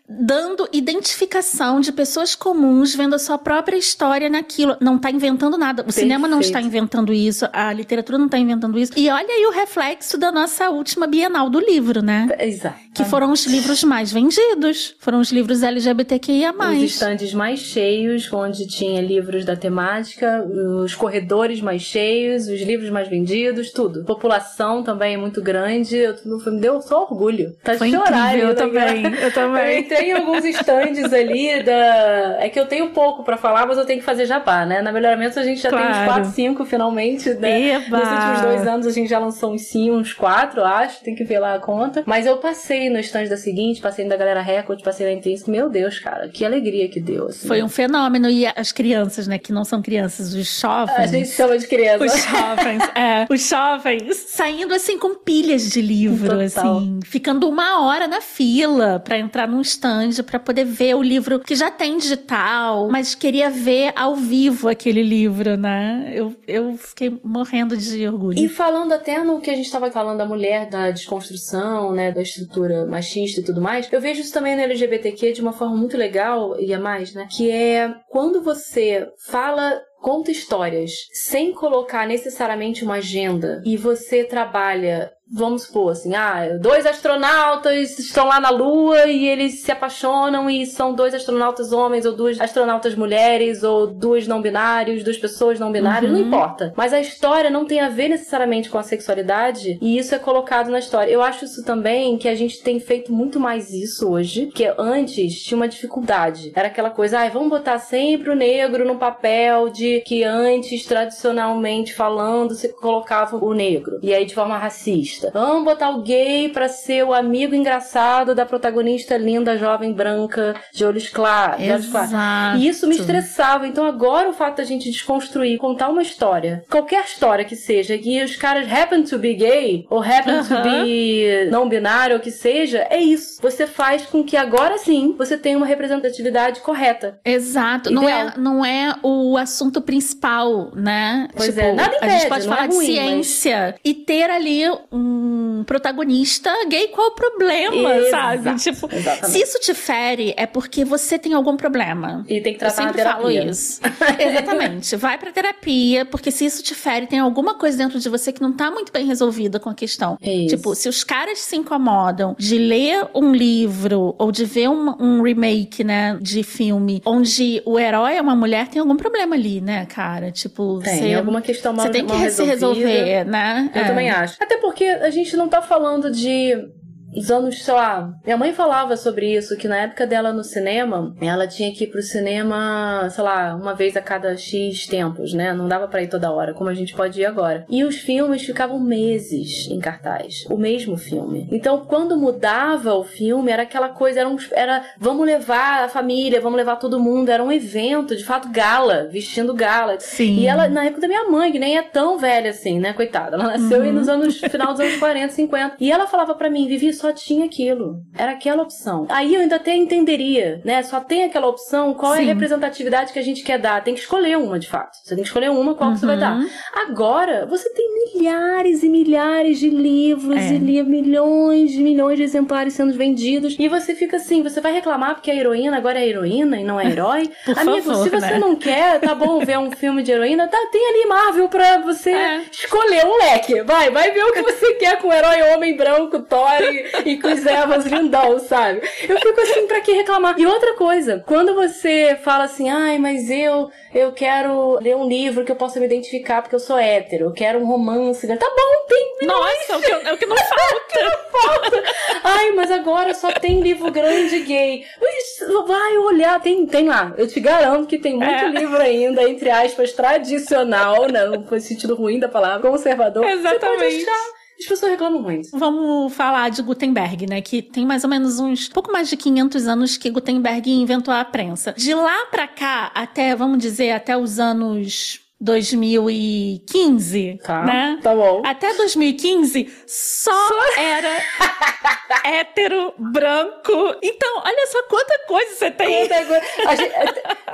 dando identificação de pessoas comuns vendo a sua própria história naquilo. Não está inventando nada. O Perfeito. cinema não está inventando isso, a literatura não está inventando isso. E olha aí o reflexo da nossa última Bienal do livro, né? Exato. Que foram os livros mais vendidos. Foram os livros LGBTQIA. Os estandes mais cheios, onde tinha livros da temática, os corredores mais cheios, os livros mais vendidos, tudo. População também é muito grande. Eu, me deu só orgulho. Tá Foi chorar, eu também. Eu também. Tem alguns estandes ali da. É que eu tenho pouco para falar, mas eu tenho que fazer jabá, né? Na Melhoramento a gente já claro. tem uns 4, 5 finalmente, né? Eba. Nos últimos dois anos a gente já lançou uns 5, uns 4, acho, tem que ver lá a conta. Mas eu passei no stand da seguinte, passei da Galera Record, passei na Intrínseca. Meu Deus, cara, que alegria que deu. Assim. Foi um fenômeno. E as crianças, né, que não são crianças, os jovens. A gente chama de criança. Os jovens, é. Os jovens saindo assim com pilhas de livro, Total. assim, ficando uma hora na fila para entrar num stand estande para poder ver o livro que já tem digital, mas queria ver ao vivo aquele livro, né? Eu, eu fiquei morrendo de orgulho. E falando até no que a gente estava falando da mulher, da desconstrução, né, da estrutura machista e tudo mais, eu vejo isso também no LGBTQ de uma forma muito legal, e a mais, né? Que é quando você fala conta histórias sem colocar necessariamente uma agenda e você trabalha vamos supor assim, ah, dois astronautas estão lá na Lua e eles se apaixonam e são dois astronautas homens ou duas astronautas mulheres ou dois não binários, duas pessoas não binárias, uhum. não importa. Mas a história não tem a ver necessariamente com a sexualidade e isso é colocado na história. Eu acho isso também que a gente tem feito muito mais isso hoje, que antes tinha uma dificuldade. Era aquela coisa, ah, vamos botar sempre o negro no papel de que antes, tradicionalmente falando, se colocava o negro. E aí de forma racista protagonista. Vamos botar o gay pra ser o amigo engraçado da protagonista linda, jovem, branca, de olhos claros. Exato. E isso me estressava. Então agora o fato da gente desconstruir, contar uma história, qualquer história que seja, que os caras happen to be gay, ou happen uh -huh. to be não binário, ou que seja, é isso. Você faz com que agora sim você tenha uma representatividade correta. Exato. Não é, não é o assunto principal, né? Pois tipo, é, nada impede, a gente pode falar é ruim, de ciência mas... e ter ali um um protagonista gay, qual o problema, Exato, sabe? Tipo, exatamente. se isso te fere, é porque você tem algum problema. E tem que tratar Eu sempre falo isso. Exatamente. Vai pra terapia, porque se isso te fere, tem alguma coisa dentro de você que não tá muito bem resolvida com a questão. Isso. Tipo, se os caras se incomodam de ler um livro ou de ver um, um remake, né, de filme, onde o herói é uma mulher, tem algum problema ali, né, cara? Tipo, tem você, alguma questão mal Você tem que mal se resolver, né? Eu É. também acho. Até porque a gente não tá falando de os anos, sei lá. Minha mãe falava sobre isso, que na época dela no cinema, ela tinha que ir pro cinema, sei lá, uma vez a cada X tempos, né? Não dava pra ir toda hora, como a gente pode ir agora. E os filmes ficavam meses em cartaz. O mesmo filme. Então, quando mudava o filme, era aquela coisa, era, um, era vamos levar a família, vamos levar todo mundo. Era um evento, de fato, gala, vestindo gala. Sim. E ela, na época da minha mãe, que nem é tão velha assim, né? Coitada. Ela nasceu Uhum. nos anos, final dos anos 40, 50. E ela falava pra mim, Vivi, só tinha aquilo. Era aquela opção. Aí eu ainda até entenderia, né? Só tem aquela opção, qual é a Sim. representatividade que a gente quer dar? Tem que escolher uma, de fato. Você tem que escolher uma, qual que você vai dar. Uhum. Agora, você tem milhares e milhares de livros É. e li milhões e milhões de exemplares sendo vendidos. E você fica assim, você vai reclamar porque a heroína agora é heroína e não é herói? Amigo, favor, se você né? não quer, tá bom ver um filme de heroína, tá, tem ali Marvel pra você É. escolher um leque. Vai, vai ver o que você quer com o herói homem branco, Thor e, e com os Evans lindão, sabe? Eu fico assim, pra que reclamar? E outra coisa, quando você fala assim, ai, mas eu, eu quero ler um livro que eu possa me identificar porque eu sou hétero, eu quero um romance. Tá bom, tem Nossa, é o que, é o que não falta. falta. Ai, mas agora só tem livro grande gay. Vai olhar, tem, tem lá. Eu te garanto que tem muito É. livro ainda, entre aspas, tradicional, né? Não foi sentido ruim da palavra, conservador. Você pode Exatamente. achar. As pessoas reclamam muito. Vamos falar de Gutenberg, né? Que tem mais ou menos uns pouco mais de 500 anos que Gutenberg inventou a prensa. De lá pra cá, até, vamos dizer, até os anos 2015, Tá. né? Tá bom. Até 2015, só era hétero, branco. Então, olha só quanta coisa você tem. Outra coisa, a gente-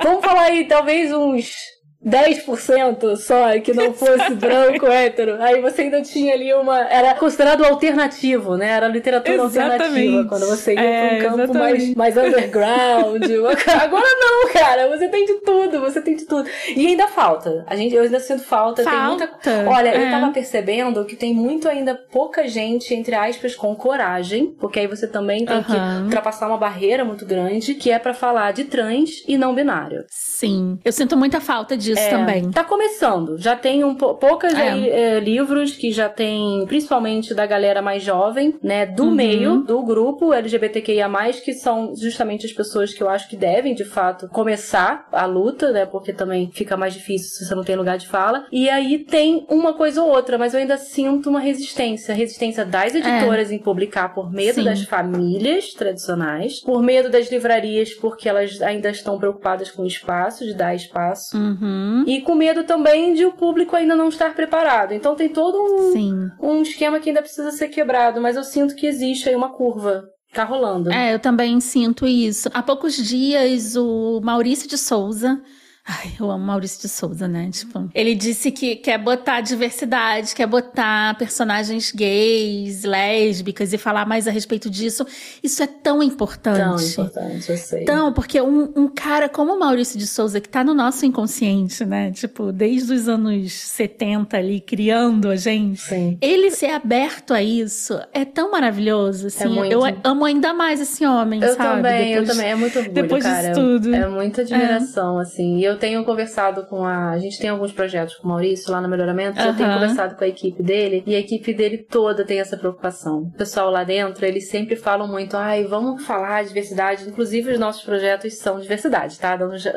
vamos falar aí, talvez uns 10% só que não fosse branco, hétero. Aí você ainda tinha ali uma. Era considerado alternativo, né? Era literatura Exatamente. alternativa. Quando você ia É, pra um campo mais, exatamente. mais underground. Agora não, cara. Você tem de tudo, você tem de tudo. E ainda falta. A gente, eu ainda sinto falta. Tem muita. Falta, Olha, é. eu tava percebendo que tem muito ainda pouca gente, entre aspas, com coragem. Porque aí você também tem que ultrapassar uma barreira muito grande, que é pra falar de trans e não binário. Sim, eu sinto muita falta disso É, também. Tá começando. Já tem um pou- poucas É. aí, é, livros que já tem, principalmente da galera mais jovem, né? Do Uhum. meio, do grupo LGBTQIA, que são justamente as pessoas que eu acho que devem, de fato, começar a luta, né? Porque também fica mais difícil se você não tem lugar de fala. E aí tem uma coisa ou outra, mas eu ainda sinto uma resistência. Resistência das editoras em publicar por medo É. Sim. das famílias tradicionais, por medo das livrarias, porque elas ainda estão preocupadas com o espaço, de dar espaço. Uhum. E com medo também de o público ainda não estar preparado. Então tem todo um, Sim. um esquema que ainda precisa ser quebrado, mas eu sinto que existe aí uma curva tá rolando. É, eu também sinto isso. Há poucos dias, o Maurício de Souza Ai, eu amo Maurício de Souza, né? Tipo, ele disse que quer botar diversidade, quer botar personagens gays, lésbicas e falar mais a respeito disso. Isso é tão importante. Tão importante, eu sei. Tão, porque um, um cara como o Maurício de Souza, que tá no nosso inconsciente, né? Tipo, desde os anos 70 ali, criando a gente. Sim. Ele ser aberto a isso é tão maravilhoso, assim. É muito. Eu amo ainda mais esse homem, Eu sabe? também, eu Depois- também. É muito orgulho, depois cara. disso tudo. É muita admiração, assim. E eu tenho conversado com a. A gente tem alguns projetos com o Maurício lá no Melhoramento. Eu tenho conversado com a equipe dele. E a equipe dele toda tem essa preocupação. O pessoal lá dentro, eles sempre falam muito: ai, vamos falar de diversidade. Inclusive, os nossos projetos são diversidade, tá? Dando, já,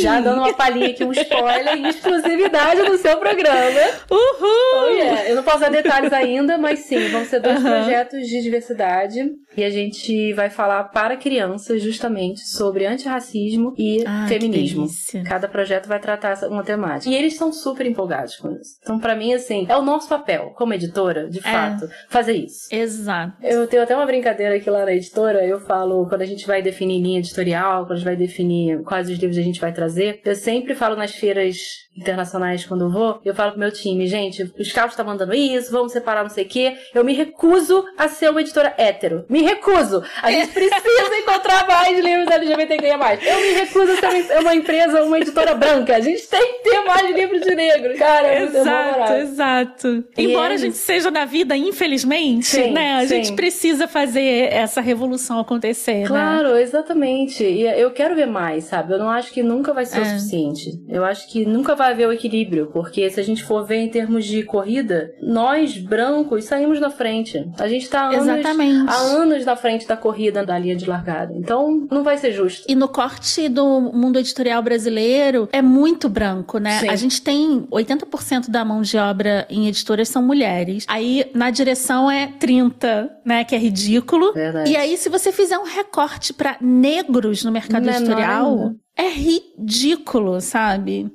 já dando uma palhinha aqui, um spoiler e exclusividade no seu programa. Uhul! Oh, yeah. Eu não posso dar detalhes ainda, mas sim, vão ser dois Aham. projetos de diversidade. E a gente vai falar para crianças justamente sobre antirracismo e Ah, feminismo. Cada projeto vai tratar uma temática. E eles são super empolgados com isso. Então, pra mim, assim, é o nosso papel, como editora, de fato, fazer isso. Exato. Eu tenho até uma brincadeira aqui lá na editora, eu falo, quando a gente vai definir linha editorial, quando a gente vai definir quais os livros a gente vai trazer, eu sempre falo nas feiras internacionais quando eu vou, eu falo pro meu time, gente, o Scout tá mandando isso, vamos separar não sei o quê, eu me recuso a ser uma editora hétero. Me recuso! A gente precisa encontrar mais livros LGBTQIA+. Eu me recuso a ser uma empresa, uma editora branca. A gente tem que ter mais livros de negro. Cara, é Exato, exato. E Embora a eles- gente seja na vida, infelizmente, Sim, né? A sim. gente precisa fazer essa revolução acontecer, né? Claro, exatamente. E eu quero ver mais, sabe? Eu não acho que nunca vai ser o É. suficiente. Eu acho que nunca vai haver o equilíbrio, porque se a gente for ver em termos de corrida, nós brancos saímos na frente. A gente tá há anos, Exatamente. há anos na frente da corrida da linha de largada. Então, não vai ser justo. E no corte do mundo editorial brasileiro é muito branco, né? Sim. A gente tem 80% da mão de obra em editoras são mulheres. Aí na direção é 30, né, que é ridículo. Verdade. E aí se você fizer um recorte pra negros no mercado Menor editorial, ainda. é ridículo, sabe?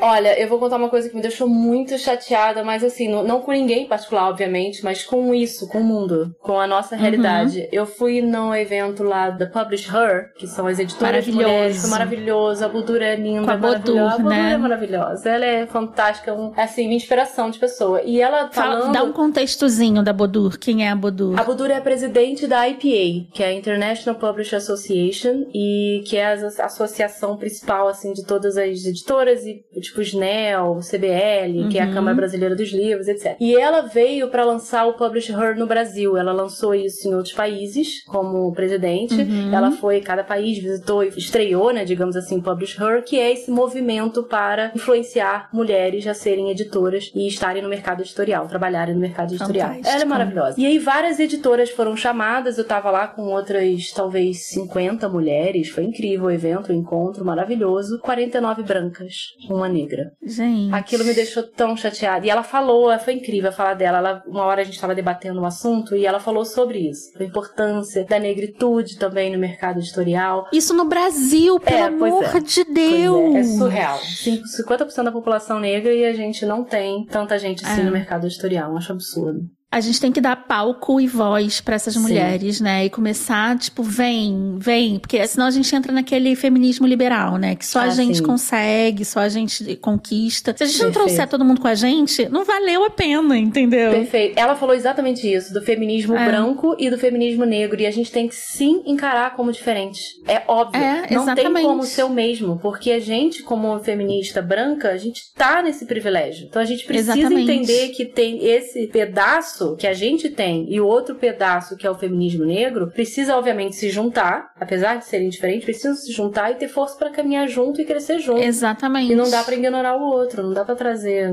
Olha, eu vou contar uma coisa que me deixou muito chateada, mas assim, não, não com ninguém em particular, obviamente, mas com isso, com o mundo, com a nossa Uhum. realidade. Eu fui num evento lá da Publish Her, que são as editoras Maravilhoso. mulheres, maravilhoso, a Budura é linda, Com a Bodur, maravilhosa. Né? é maravilhosa, ela é fantástica, um, assim, uma inspiração de pessoa. E ela Fala- falando... Dá um contextozinho da Bodur. Quem é a Bodur? A Budura é a presidente da IPA, que é a International Publisher Association, e que é a as- a associação principal, assim, de todas as editoras, e tipo SNEL, CBL, que é a Uhum. Câmara Brasileira dos Livros, etc. E ela veio para lançar o Publish Her no Brasil. Ela lançou isso em outros países, como presidente. Uhum. Ela foi, cada país visitou e estreou, né, digamos assim, o Publish Her, que é esse movimento para influenciar mulheres a serem editoras e estarem no mercado editorial, trabalharem no mercado editorial. Fantástico. Ela é maravilhosa. E aí várias editoras foram chamadas, eu tava lá com outras, talvez 50 mulheres, foi incrível o evento, o encontro maravilhoso, 49 brancas, uma negra. Gente. Aquilo me deixou tão chateada. E ela falou, foi incrível falar dela. Ela, uma hora a gente estava debatendo um assunto e ela falou sobre isso. A importância da negritude também no mercado editorial. Isso no Brasil, pelo É, amor é. de Deus. é, é surreal. Cinco- 50% da população negra e a gente não tem tanta gente assim É. no mercado editorial. Eu acho absurdo. A gente tem que dar palco e voz pra essas Sim. mulheres, né? E começar, tipo, vem, vem. Porque senão a gente entra naquele feminismo liberal, né? Que só a Ah, gente sim. consegue, só a gente conquista. Se a gente não Perfeito. trouxer todo mundo com a gente, não valeu a pena, entendeu? Perfeito. Ela falou exatamente isso, do feminismo É. branco e do feminismo negro. E a gente tem que sim encarar como diferente. É óbvio. É, não tem como ser o mesmo. Porque a gente, como feminista branca, a gente tá nesse privilégio. Então a gente precisa Exatamente. entender que tem esse pedaço que a gente tem e o outro pedaço que é o feminismo negro, precisa obviamente se juntar, apesar de serem diferentes, precisam se juntar e ter força pra caminhar junto e crescer junto. Exatamente. E não dá pra ignorar o outro, não dá pra trazer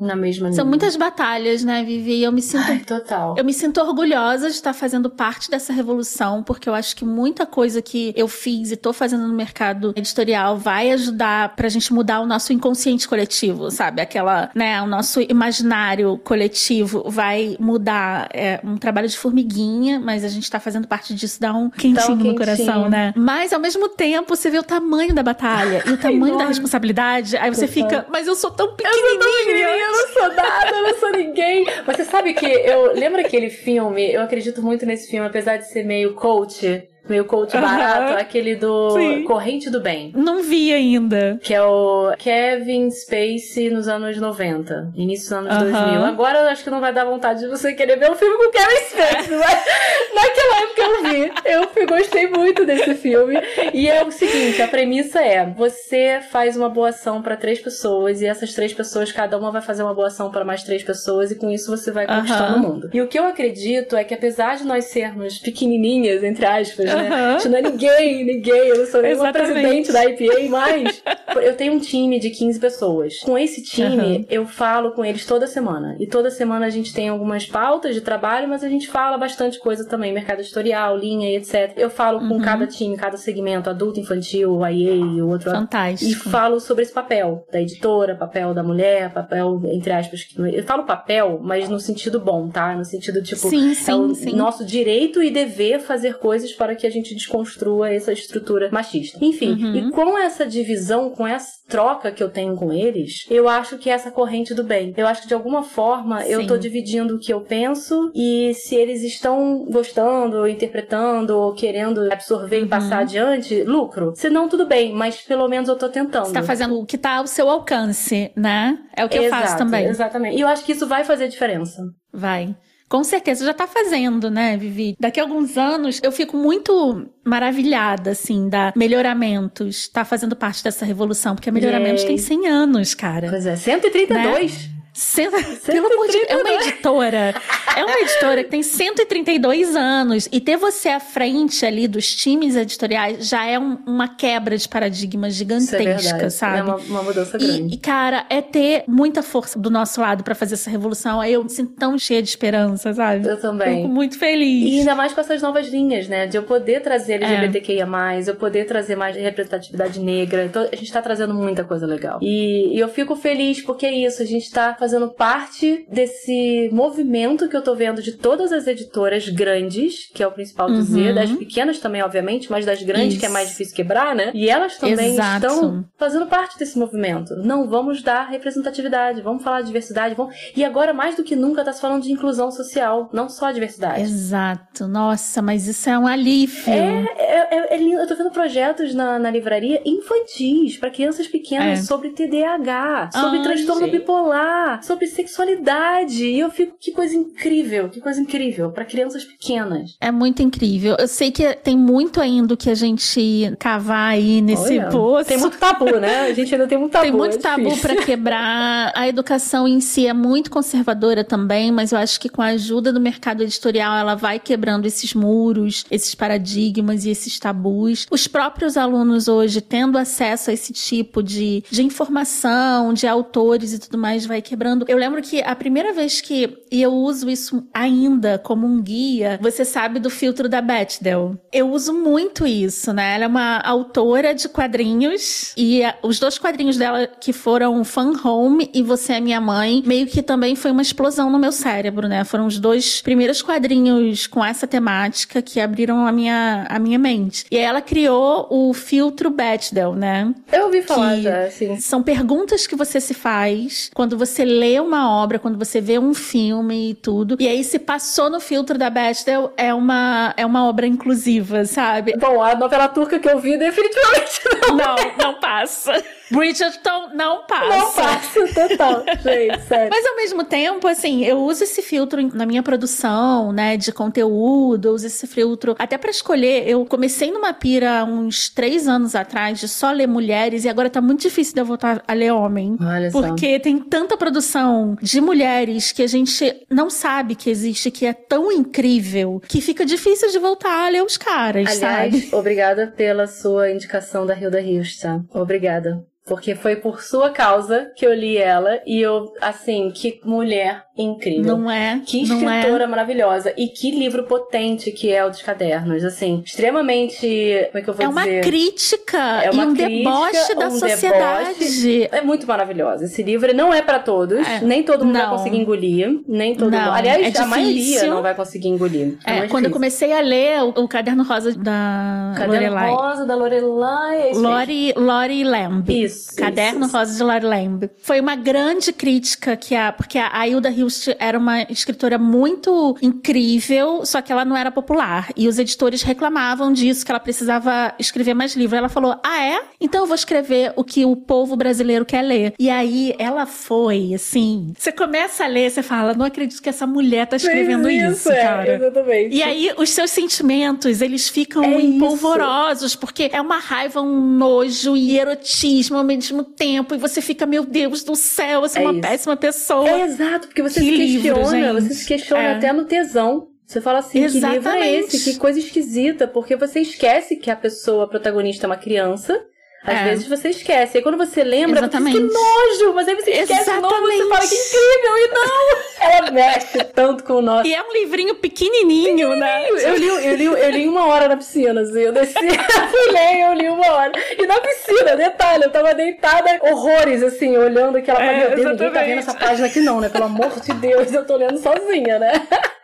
na mesma São linha. muitas batalhas, né, Vivi? E eu me sinto Ai, total. Eu me sinto orgulhosa de estar fazendo parte dessa revolução, porque eu acho que muita coisa que eu fiz e tô fazendo no mercado editorial vai ajudar pra gente mudar o nosso inconsciente coletivo, sabe? Aquela, né, o nosso imaginário coletivo vai mudar. É um trabalho de formiguinha, mas a gente tá fazendo parte disso, dá um quentinho, no quentinho. coração, né? Mas ao mesmo tempo, você vê o tamanho da batalha e o tamanho da Enorme. responsabilidade, aí você fica, mas eu sou tão pequenininha. Eu não sou nada, eu não sou ninguém. Mas você sabe que eu. Lembra aquele filme? Eu acredito muito nesse filme, apesar de ser meio coach meio coach barato, aquele do Sim. Corrente do Bem. Não vi ainda. Que é o Kevin Spacey nos anos 90, início dos anos 2000. Agora eu acho que não vai dar vontade de você querer ver um filme com Kevin Spacey, mas naquela época eu vi. Eu fui, gostei muito desse filme. E é o seguinte, a premissa é, você faz uma boa ação para três pessoas e essas três pessoas, cada uma vai fazer uma boa ação para mais três pessoas e com isso você vai conquistando o mundo. E o que eu acredito é que apesar de nós sermos pequenininhas, entre aspas, né? Uhum. A gente não é ninguém, ninguém. Eu não sou nenhuma presidente da IPA, mas eu tenho um time de 15 pessoas. Com esse time, uhum. eu falo com eles toda semana. E toda semana a gente tem algumas pautas de trabalho, mas a gente fala bastante coisa também. Mercado editorial, linha e etc. Eu falo com uhum. cada time, cada segmento, adulto, infantil, IA e outro. Fantástico. E falo sobre esse papel da editora, papel da mulher, papel, entre aspas. Eu falo papel, mas no sentido bom, tá? No sentido tipo, sim, sim, é o sim. nosso direito e dever fazer coisas para que a gente desconstrua essa estrutura machista. Enfim, uhum. e com essa divisão, com essa troca que eu tenho com eles, eu acho que é essa corrente do bem. Eu acho que de alguma forma Sim. eu tô dividindo o que eu penso e se eles estão gostando, interpretando ou querendo absorver uhum. e passar adiante, lucro. Se não, tudo bem, mas pelo menos eu tô tentando. Você tá fazendo o que tá ao seu alcance, né? É o que Exato, eu faço também. Exatamente. E eu acho que isso vai fazer diferença. Vai. Com certeza já tá fazendo, né, Vivi? Daqui a alguns anos eu fico muito maravilhada, assim, da Melhoramentos tá fazendo parte dessa revolução, porque a Melhoramentos Yay. tem 100 anos, cara. Pois é, 132. Né? Cento... Pelo amor de Deus, é uma editora. É uma editora que tem 132 anos. E ter você à frente ali dos times editoriais já é um, uma quebra de paradigma gigantesca, é sabe? É uma, uma mudança grande. E, e, cara, é ter muita força do nosso lado para fazer essa revolução. Aí eu me sinto tão cheia de esperança, sabe? Eu também. Fico muito feliz. E ainda mais com essas novas linhas, né? De eu poder trazer LGBTQIA, é. eu poder trazer mais representatividade negra. Então, a gente tá trazendo muita coisa legal. E, e eu fico feliz porque é isso, a gente tá fazendo fazendo parte desse movimento que eu tô vendo de todas as editoras grandes, que é o principal uhum. dizer, das pequenas também, obviamente, mas das grandes Isso. que é mais difícil quebrar, né? E elas também Exato. estão fazendo parte desse movimento. Não, vamos dar representatividade, vamos falar de diversidade, vamos... E agora, mais do que nunca, tá se falando de inclusão social, não só diversidade. Exato. Nossa, mas isso é um alívio. É, é, é, é lindo. Eu tô vendo projetos na, na livraria infantis, para crianças pequenas, é. sobre TDAH, sobre Ai, transtorno gente. bipolar, sobre sexualidade. E eu fico, que coisa incrível, que coisa incrível para crianças pequenas. É muito incrível. Eu sei que tem muito ainda que a gente cavar aí nesse Olha, poço. Tem muito tabu, né? A gente ainda tem muito tabu. Tem muito é tabu para quebrar. A educação em si é muito conservadora também, mas eu acho que com a ajuda do mercado editorial ela vai quebrando esses muros, esses paradigmas e esses tabus. Os próprios alunos hoje tendo acesso a esse tipo de, de informação, de autores e tudo mais, vai quebrando lembrando, eu lembro que a primeira vez que e eu uso isso ainda como um guia, você sabe do filtro da Bechdel. Eu uso muito isso, né? Ela é uma autora de quadrinhos e os dois quadrinhos dela que foram Fun Home e Você é Minha Mãe, meio que também foi uma explosão no meu cérebro, né? Foram os dois primeiros quadrinhos com essa temática que abriram a minha, a minha mente. E aí ela criou o filtro Bechdel, né? Eu ouvi falar já, sim. São perguntas que você se faz quando você lê uma obra, quando você vê um filme e tudo. E aí, se passou no filtro da Bechdel, é uma, é uma obra inclusiva, sabe? Bom, a novela turca que eu vi definitivamente não. Não, não passa. Bridgerton não passa. Não passa, total. Gente, sério. Mas ao mesmo tempo, assim, eu uso esse filtro na minha produção, né, de conteúdo, eu uso esse filtro até para escolher. Eu comecei numa pira uns três anos atrás de só ler mulheres e agora tá muito difícil de eu voltar a ler homem. Olha porque só. tem tanta produção de mulheres que a gente não sabe que existe, que é tão incrível, que fica difícil de voltar a ler os caras, Aliás, sabe? obrigada pela sua indicação da Hilda Rios, tá? Obrigada. Porque foi por sua causa que eu li ela e eu, assim, que mulher incrível. Não é? Que escritora é. maravilhosa. E que livro potente que é o dos cadernos. Assim, extremamente. Como é que eu vou é dizer? É uma crítica é uma e um crítica, deboche da um sociedade. Deboche. É muito maravilhosa. Esse livro não é para todos. É. Nem todo mundo não. vai conseguir engolir. Nem todo não. mundo. Aliás, é a maioria não vai conseguir engolir. É, é quando eu comecei a ler o, o Caderno Rosa da Caderno Lorelai. Rosa da Lorelai. Lori, Lori Lamb. Isso Isso. Caderno isso, Rosa de Laurie Lamb. Foi uma grande crítica que a. Porque a Hilda Hilst era uma escritora muito incrível, só que ela não era popular. E os editores reclamavam disso, que ela precisava escrever mais livros. Ela falou: Ah, é? Então eu vou escrever o que o povo brasileiro quer ler. E aí ela foi, assim. Você começa a ler, você fala: Não acredito que essa mulher tá escrevendo isso, isso, é, cara. exatamente. E aí, os seus sentimentos, eles ficam É empolvorosos, porque é uma raiva, um nojo e erotismo mesmo tempo. E você fica, meu Deus do céu, você é, É uma isso. péssima pessoa. É exato, porque você Que se livro, questiona, gente. você se questiona É. até no tesão. Você fala assim, que livro é Exatamente. esse? Que coisa esquisita, porque você esquece que a pessoa a protagonista é uma criança. Às É. vezes você esquece. Aí quando você lembra, você diz, que Exatamente. nojo! Mas aí você esquece de novo e você fala que incrível! E não! Ela mexe tanto com o nosso. E é um livrinho pequenininho, né? Eu li, eu, li, eu li uma hora na piscina, assim. Eu desci, fui ler, eu li uma hora. E na piscina, detalhe, eu tava deitada, horrores, assim, olhando aquela É. Meu Deus, ninguém tá exatamente. vendo essa página aqui não, né? Pelo amor de Deus, eu tô lendo sozinha, né?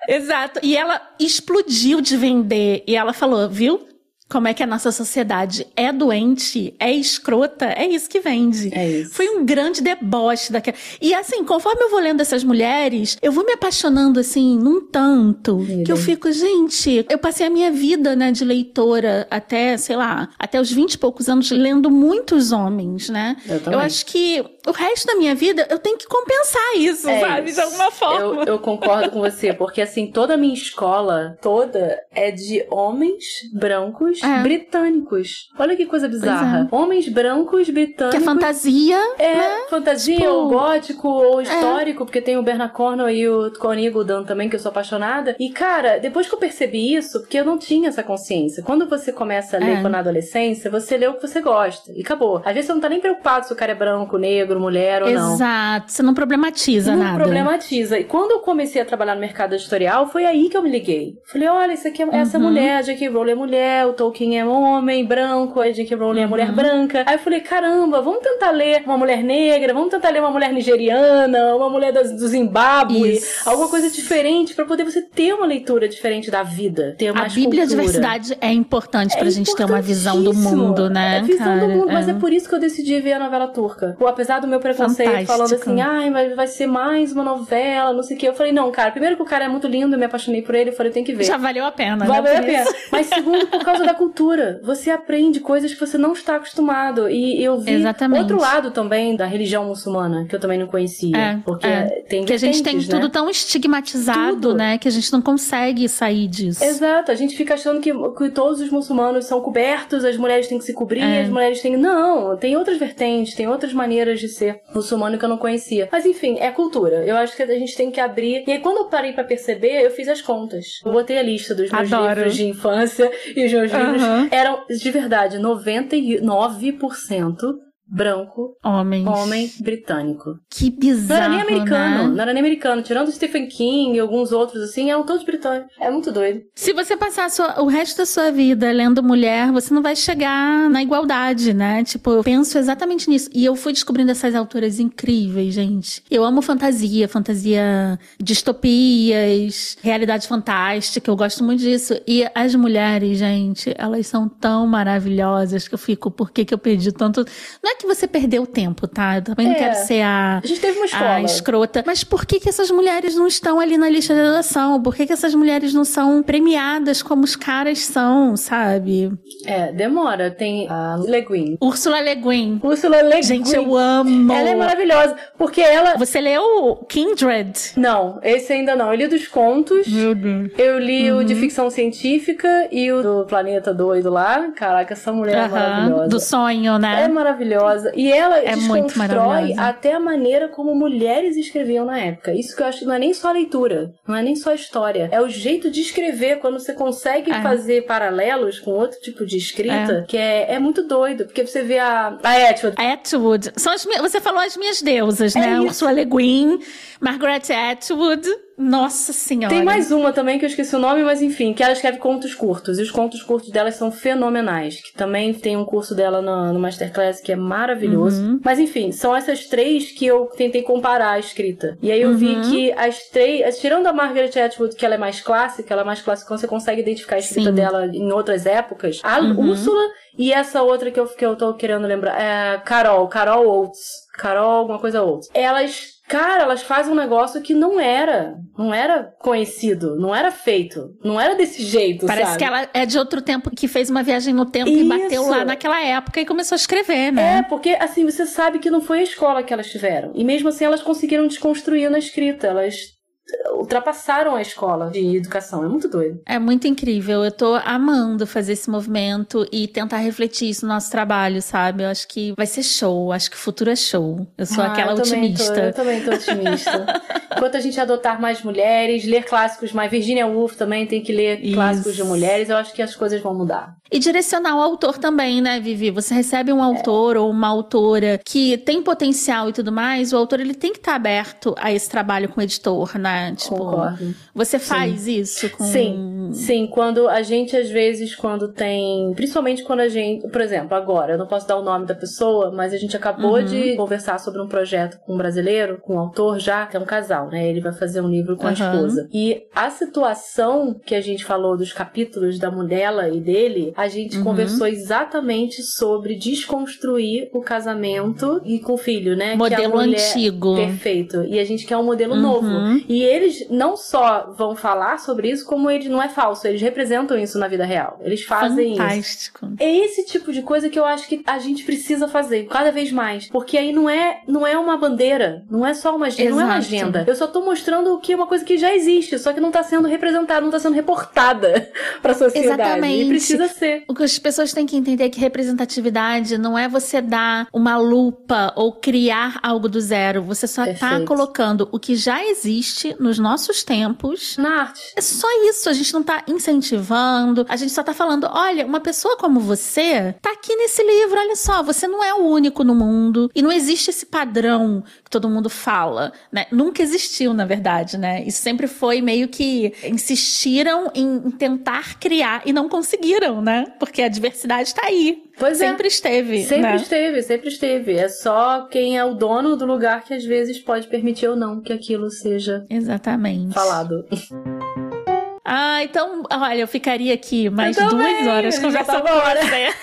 Exato. E ela explodiu de vender. E ela falou, viu? Como é que a nossa sociedade é doente, é escrota, é isso que vende. É isso. Foi um grande deboche daquela. E assim, conforme eu vou lendo essas mulheres, eu vou me apaixonando assim, num tanto, que eu fico, gente, eu passei a minha vida, né, de leitora até, sei lá, até os 20 e poucos anos lendo muitos homens, né? Eu também. acho que o resto da minha vida eu tenho que compensar isso, É sabe? isso. De alguma forma. Eu, eu concordo com você, porque assim, toda a minha escola, toda, é de homens brancos É. britânicos. Olha que coisa bizarra. Homens brancos Que britânicos. é fantasia, É, né? fantasia, Tipo, ou gótico, ou histórico, porque tem o Bernard Cornwell e o Connie Guldan também, que eu sou apaixonada. E, cara, depois que eu percebi isso, porque eu não tinha essa consciência. Quando você começa a ler É. quando na adolescência, você lê o que você gosta. E acabou. Às vezes você não tá nem preocupado se o cara é branco, negro, mulher ou não. Exato. Você não problematiza Não nada. problematiza. E quando eu comecei a trabalhar no mercado editorial, foi aí que eu me liguei. Falei, olha, isso aqui é essa Uhum. mulher, a J.K. Rowling é mulher, o Tolkien é homem, branco, a J.K. Rowling é mulher Uhum. branca. Aí eu falei, caramba, vamos tentar ler uma mulher negra, vamos tentar ler uma mulher nigeriana, uma mulher das- do Zimbábue, Isso. alguma coisa diferente, pra poder você ter uma leitura diferente da vida, ter A mais Bíblia cultura. diversidade é importante pra É gente ter uma visão do mundo, né, É visão cara? do mundo, mas É. é por isso que eu decidi ver a novela turca. Apesar do meu preconceito Fantástico. falando assim, ai, vai, vai ser mais uma novela, não sei o que. Eu falei, não, cara, primeiro que o cara é muito lindo, eu me apaixonei por ele, eu falei, tem que ver. Já valeu a pena, Valeu né? a pena. Mas segundo, por causa da cultura. Você aprende coisas que você não está acostumado. E eu vi Exatamente. outro lado também da religião muçulmana, que eu também não conhecia. É, porque é. tem Que a gente tem vertentes, tudo né? tão estigmatizado, Tudo. né? Que a gente não consegue sair disso. Exato, a gente fica achando que, que todos os muçulmanos são cobertos, as mulheres têm que se cobrir, É. as mulheres têm. Não, tem outras vertentes, tem outras maneiras de ser muçulmano que eu não conhecia. Mas enfim, é cultura. Eu acho que a gente tem que abrir. E aí, quando eu parei pra perceber, eu fiz as contas. Eu botei a lista dos meus Adoro. livros de infância e os meus livros Aham. eram, de verdade, 99% branco, Homens. homem britânico. Que Não bizarro, era nem americano, né? não era nem americano. Tirando Stephen King e alguns outros, assim, eram todos britânicos. É muito doido. Se você passar sua- o resto da sua vida lendo mulher, você não vai chegar na igualdade, né? Tipo, eu penso exatamente nisso. E eu fui descobrindo essas autoras incríveis, gente. Eu amo fantasia, fantasia distopias, realidade fantástica, eu gosto muito disso. E as mulheres, gente, elas são tão maravilhosas que eu fico, por que que eu perdi tanto... Não é que você perdeu tempo, tá? Eu também não É. quero ser a... A gente teve uma a escola. escrota. Mas por que que essas mulheres não estão ali na lista de adoção? Por que que essas mulheres não são premiadas como os caras são, sabe? É, demora. Tem a Le Guin. Úrsula Le Guin. Úrsula Le Guin. Gente, eu amo. Ela é maravilhosa, porque ela... Você leu Kindred? Não, esse ainda não. Eu li dos contos, Meu Deus. eu li o Uhum. de ficção científica e o do Planeta Doido lá. Caraca, essa mulher é Aham. maravilhosa. Do sonho, É né? Maravilhosa. E ela É desconstrói até a maneira como mulheres escreviam na época. Isso que eu acho que não é nem só a leitura, não é nem só a história. É o jeito de escrever, quando você consegue É. fazer paralelos com outro tipo de escrita, que é, é muito doido. Porque você vê a, a Atwood. Atwood. São as Você falou as minhas deusas, É né? isso. Úrsula Le Guin, Margaret Atwood. Nossa senhora. Tem mais uma também que eu esqueci o nome, mas enfim, que ela escreve contos curtos. E os contos curtos dela são fenomenais. Que também tem um curso dela no, no Masterclass que é maravilhoso. Uhum. Mas enfim, são essas três que eu tentei comparar a escrita. E aí eu vi Uhum. que as três, tirando a Margaret Atwood, que ela é mais clássica, ela é mais clássica, você consegue identificar a escrita Sim. dela em outras épocas. A Uhum. Úrsula e essa outra que eu, que eu tô querendo lembrar, é Carol, Carol Oates. Carol, alguma coisa Oates. Elas, cara, elas fazem um negócio que não era, não era conhecido, não era feito, não era desse jeito, Parece sabe? que ela é de outro tempo que fez uma viagem no tempo e bateu Isso. lá naquela época e começou a escrever, É, né? porque assim, você sabe que não foi a escola que elas tiveram. E mesmo assim elas conseguiram desconstruir na escrita. Elas ultrapassaram a escola de educação. É muito doido. É muito incrível. Eu tô amando fazer esse movimento e tentar refletir isso no nosso trabalho, sabe? Eu acho que vai ser show. Acho que o futuro é show. Eu sou Ah, aquela eu também tô- otimista. eu também tô otimista. Enquanto a gente adotar mais mulheres, ler clássicos mais. Virginia Woolf também tem que ler Isso. clássicos de mulheres, eu acho que as coisas vão mudar. E direcionar o autor também, né, Vivi? Você recebe um autor ou uma autora que tem potencial e tudo mais, o autor ele tem que estar aberto a esse trabalho com o editor, né? Tipo, Concordo. você faz isso com Sim, sim. Quando a gente, às vezes, quando tem. Principalmente quando a gente. Por exemplo, agora, eu não posso dar o nome da pessoa, mas a gente acabou Uhum. de conversar sobre um projeto com um brasileiro, com um autor já, que é um casal, né? Ele vai fazer um livro com a Uhum. esposa. E a situação que a gente falou dos capítulos da Mudela e dele, a gente Uhum. conversou exatamente sobre desconstruir o casamento e com o filho, né? A modelo mulher- antigo. Perfeito. E a gente quer um modelo Uhum. novo. E eles não só vão falar sobre isso, como eles não é falso, eles representam isso na vida real. Eles fazem isso. Fantástico. É esse tipo de coisa que eu acho que a gente precisa fazer cada vez mais, porque aí não é não é uma bandeira, não é só uma agenda, não é uma agenda. Eu só tô mostrando o que é uma coisa que já existe, só que não tá sendo representada, não tá sendo reportada pra sociedade. Exatamente. E precisa ser. O que as pessoas têm que entender é que representatividade não é você dar uma lupa ou criar algo do zero. Você só tá Perfeito. colocando o que já existe nos nossos tempos. Na arte. É só isso, a gente não tá incentivando, a gente só tá falando, olha, uma pessoa como você tá aqui nesse livro, olha só, você não é o único no mundo e não existe esse padrão que todo mundo fala, né? Nunca existiu, na verdade, né? Isso sempre foi meio que insistiram em em tentar criar e não conseguiram, né? Porque a diversidade tá aí. Pois é. sempre esteve, Sempre né? esteve, sempre esteve. É só quem é o dono do lugar que às vezes pode permitir ou não que aquilo seja Exatamente. falado. Ah, então, olha, eu ficaria aqui mais duas horas conversando tá com hora. você.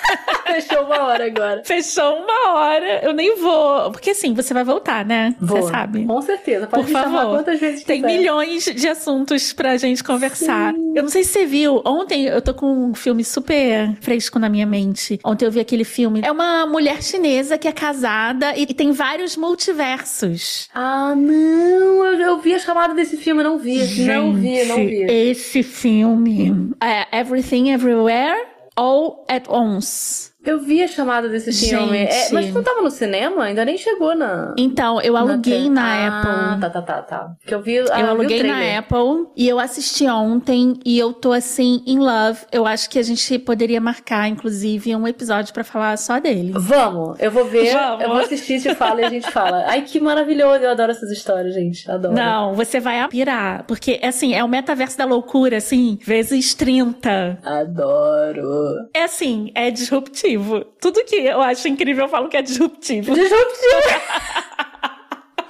Fechou uma hora agora. Fechou uma hora. Eu nem vou. Porque assim, você vai voltar, né? Vou. Você sabe. Com certeza. Pode Por favor. quantas vezes Tem quiser. milhões de assuntos pra gente conversar. Eu não sei se você viu. Ontem eu tô com um filme super fresco na minha mente. Ontem eu vi aquele filme. É uma mulher chinesa que é casada e, e tem vários multiversos. Ah, não. Eu, eu vi a chamada desse filme, não vi. não vi, não vi. Esse filme é Everything Everywhere All at Once. Eu vi a chamada desse filme. É, mas não tava no cinema? Ainda nem chegou na. Então, eu aluguei te- na ah, Apple. Tá, tá, tá, tá. Porque eu vi. ah, Eu vi o aluguei trailer. na Apple e eu assisti ontem e eu tô assim in love. Eu acho que a gente poderia marcar, inclusive, um episódio pra falar só dele. Vamos, eu vou ver, Vamos. eu vou assistir, te falo e a gente fala. Ai, que maravilhoso, eu adoro essas histórias, gente. Adoro. Não, você vai pirar. Porque, assim, é o metaverso da loucura, assim, vezes 30. Adoro. É assim, é disruptivo. Tudo que eu acho incrível, eu falo que é disruptivo. Disruptivo.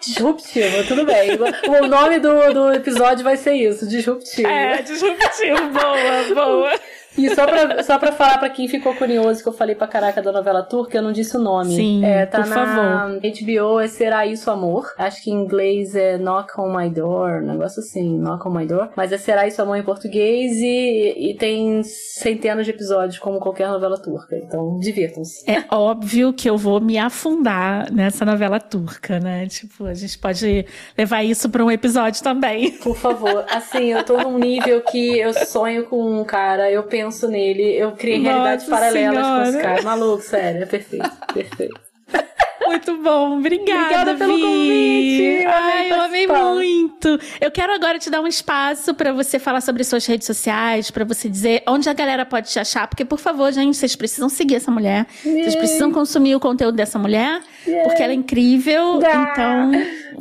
Disruptivo, tudo bem. O nome do, do episódio vai ser isso, disruptivo. É, disruptivo. boa, boa. E só pra, só pra falar pra quem ficou curioso que eu falei pra caraca da novela turca, eu não disse o nome. Sim, é, tá por na favor. HBO, é Será Isso Amor. Acho que em inglês é Knock on My Door, um negócio assim, Knock on My Door. Mas é Será Isso Amor em português e, e tem centenas de episódios, como qualquer novela turca. Então, divirtam-se. É óbvio que eu vou me afundar nessa novela turca, né? Tipo, a gente pode levar isso pra um episódio também. Por favor, assim, eu tô num nível que eu sonho com um cara, eu penso nele, eu criei Nossa realidades paralelas com esse Senhora. cara. Maluco, sério, é perfeito, perfeito. Muito bom, obrigada, Obrigada pelo Vi. convite, eu amei Ai, eu amei muito. Eu quero agora te dar um espaço pra você falar sobre suas redes sociais, pra você dizer onde a galera pode te achar, porque por favor, gente, vocês precisam seguir essa mulher. Vocês Yay. precisam consumir o conteúdo dessa mulher, Yay. porque ela é incrível. Ah. Então,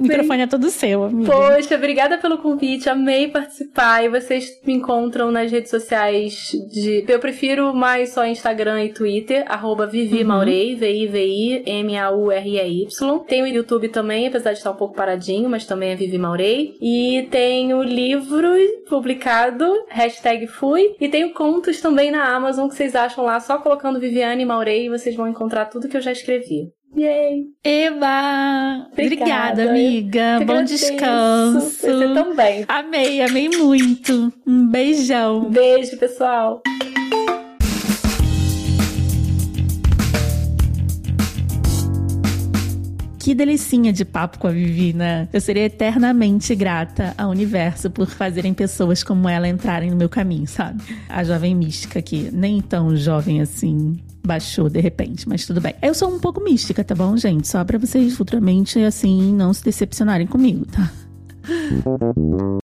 O microfone é todo seu, amiga. Poxa, obrigada pelo convite. Amei participar. E vocês me encontram nas redes sociais de. Eu prefiro mais só Instagram e Twitter, arroba Vivi uhum. Maurei, V-I-V-I-M-A-U-R-E-Y. Tem o YouTube também, apesar de estar um pouco paradinho, mas também é Vivi Maurei. E tem o livro publicado, hashtag fui. E tem contos também na Amazon que vocês acham lá, só colocando Viviane Maurei e vocês vão encontrar tudo que eu já escrevi. Yay! Eba! Obrigada, Obrigada amiga. Bom descanso. Você também. Amei, amei muito. Um beijão. Beijo, pessoal. Que delicinha de papo com a Vivi, né? Eu seria eternamente grata ao universo por fazerem pessoas como ela entrarem no meu caminho, sabe? A jovem mística que nem tão jovem assim baixou de repente, mas tudo bem. Eu sou um pouco mística, tá bom, gente? Só para vocês futuramente, assim, não se decepcionarem comigo, tá?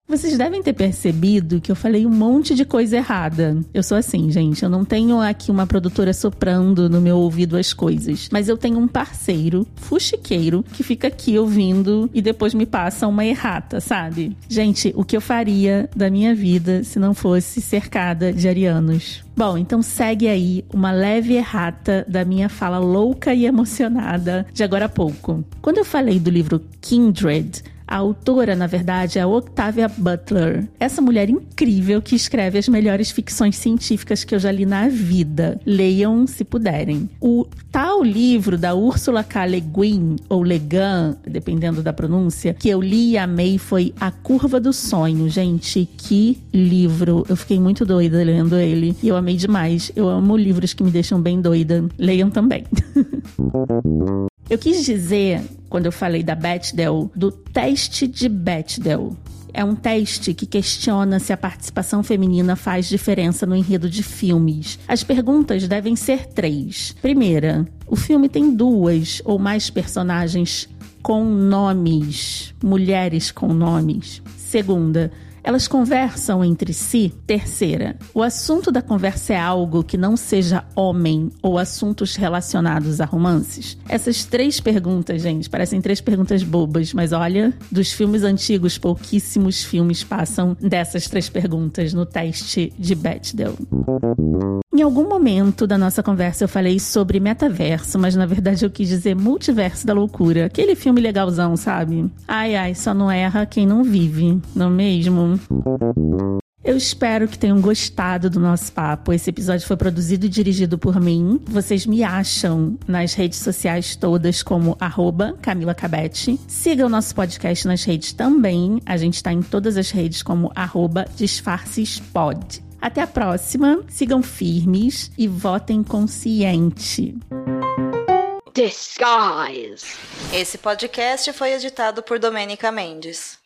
Vocês devem ter percebido que eu falei um monte de coisa errada. Eu sou assim, gente. Eu não tenho aqui uma produtora soprando no meu ouvido as coisas. Mas eu tenho um parceiro, fuxiqueiro, que fica aqui ouvindo e depois me passa uma errata, sabe? Gente, o que eu faria da minha vida se não fosse cercada de arianos? Bom, então segue aí uma leve errata da minha fala louca e emocionada de agora a pouco. Quando eu falei do livro Kindred, a autora, na verdade, é a Octavia Butler. Essa mulher incrível que escreve as melhores ficções científicas que eu já li na vida. Leiam se puderem. O tal livro da Ursula K. Le Guin, ou Le Guin, dependendo da pronúncia, que eu li e amei foi A Curva do Sonho. Gente, que livro! Eu fiquei muito doida lendo ele e eu amei demais. Eu amo livros que me deixam bem doida. Leiam também. Eu quis dizer, quando eu falei da Bechdel, do teste de Bechdel. É um teste que questiona se a participação feminina faz diferença no enredo de filmes. As perguntas devem ser três. Primeira, o filme tem duas ou mais personagens com nomes, mulheres com nomes. Segunda, elas conversam entre si. Terceira, o assunto da conversa é algo que não seja homem ou assuntos relacionados a romances? Essas três perguntas, gente, parecem três perguntas bobas, mas olha, dos filmes antigos, pouquíssimos filmes passam dessas três perguntas no teste de Bechdel. Em algum momento da nossa conversa eu falei sobre metaverso, mas na verdade eu quis dizer multiverso da loucura. Aquele filme legalzão, sabe? Ai, ai, só não erra quem não vive, não é Eu espero que tenham gostado do nosso papo. Esse episódio foi produzido e dirigido por mim. Vocês me acham nas redes sociais todas como arroba Camila Cabete. Siga o nosso podcast nas redes também. A gente está em todas as redes como arroba disfarcespod. Até a próxima, sigam firmes e votem consciente. Disguise. Esse podcast foi editado por Domênica Mendes.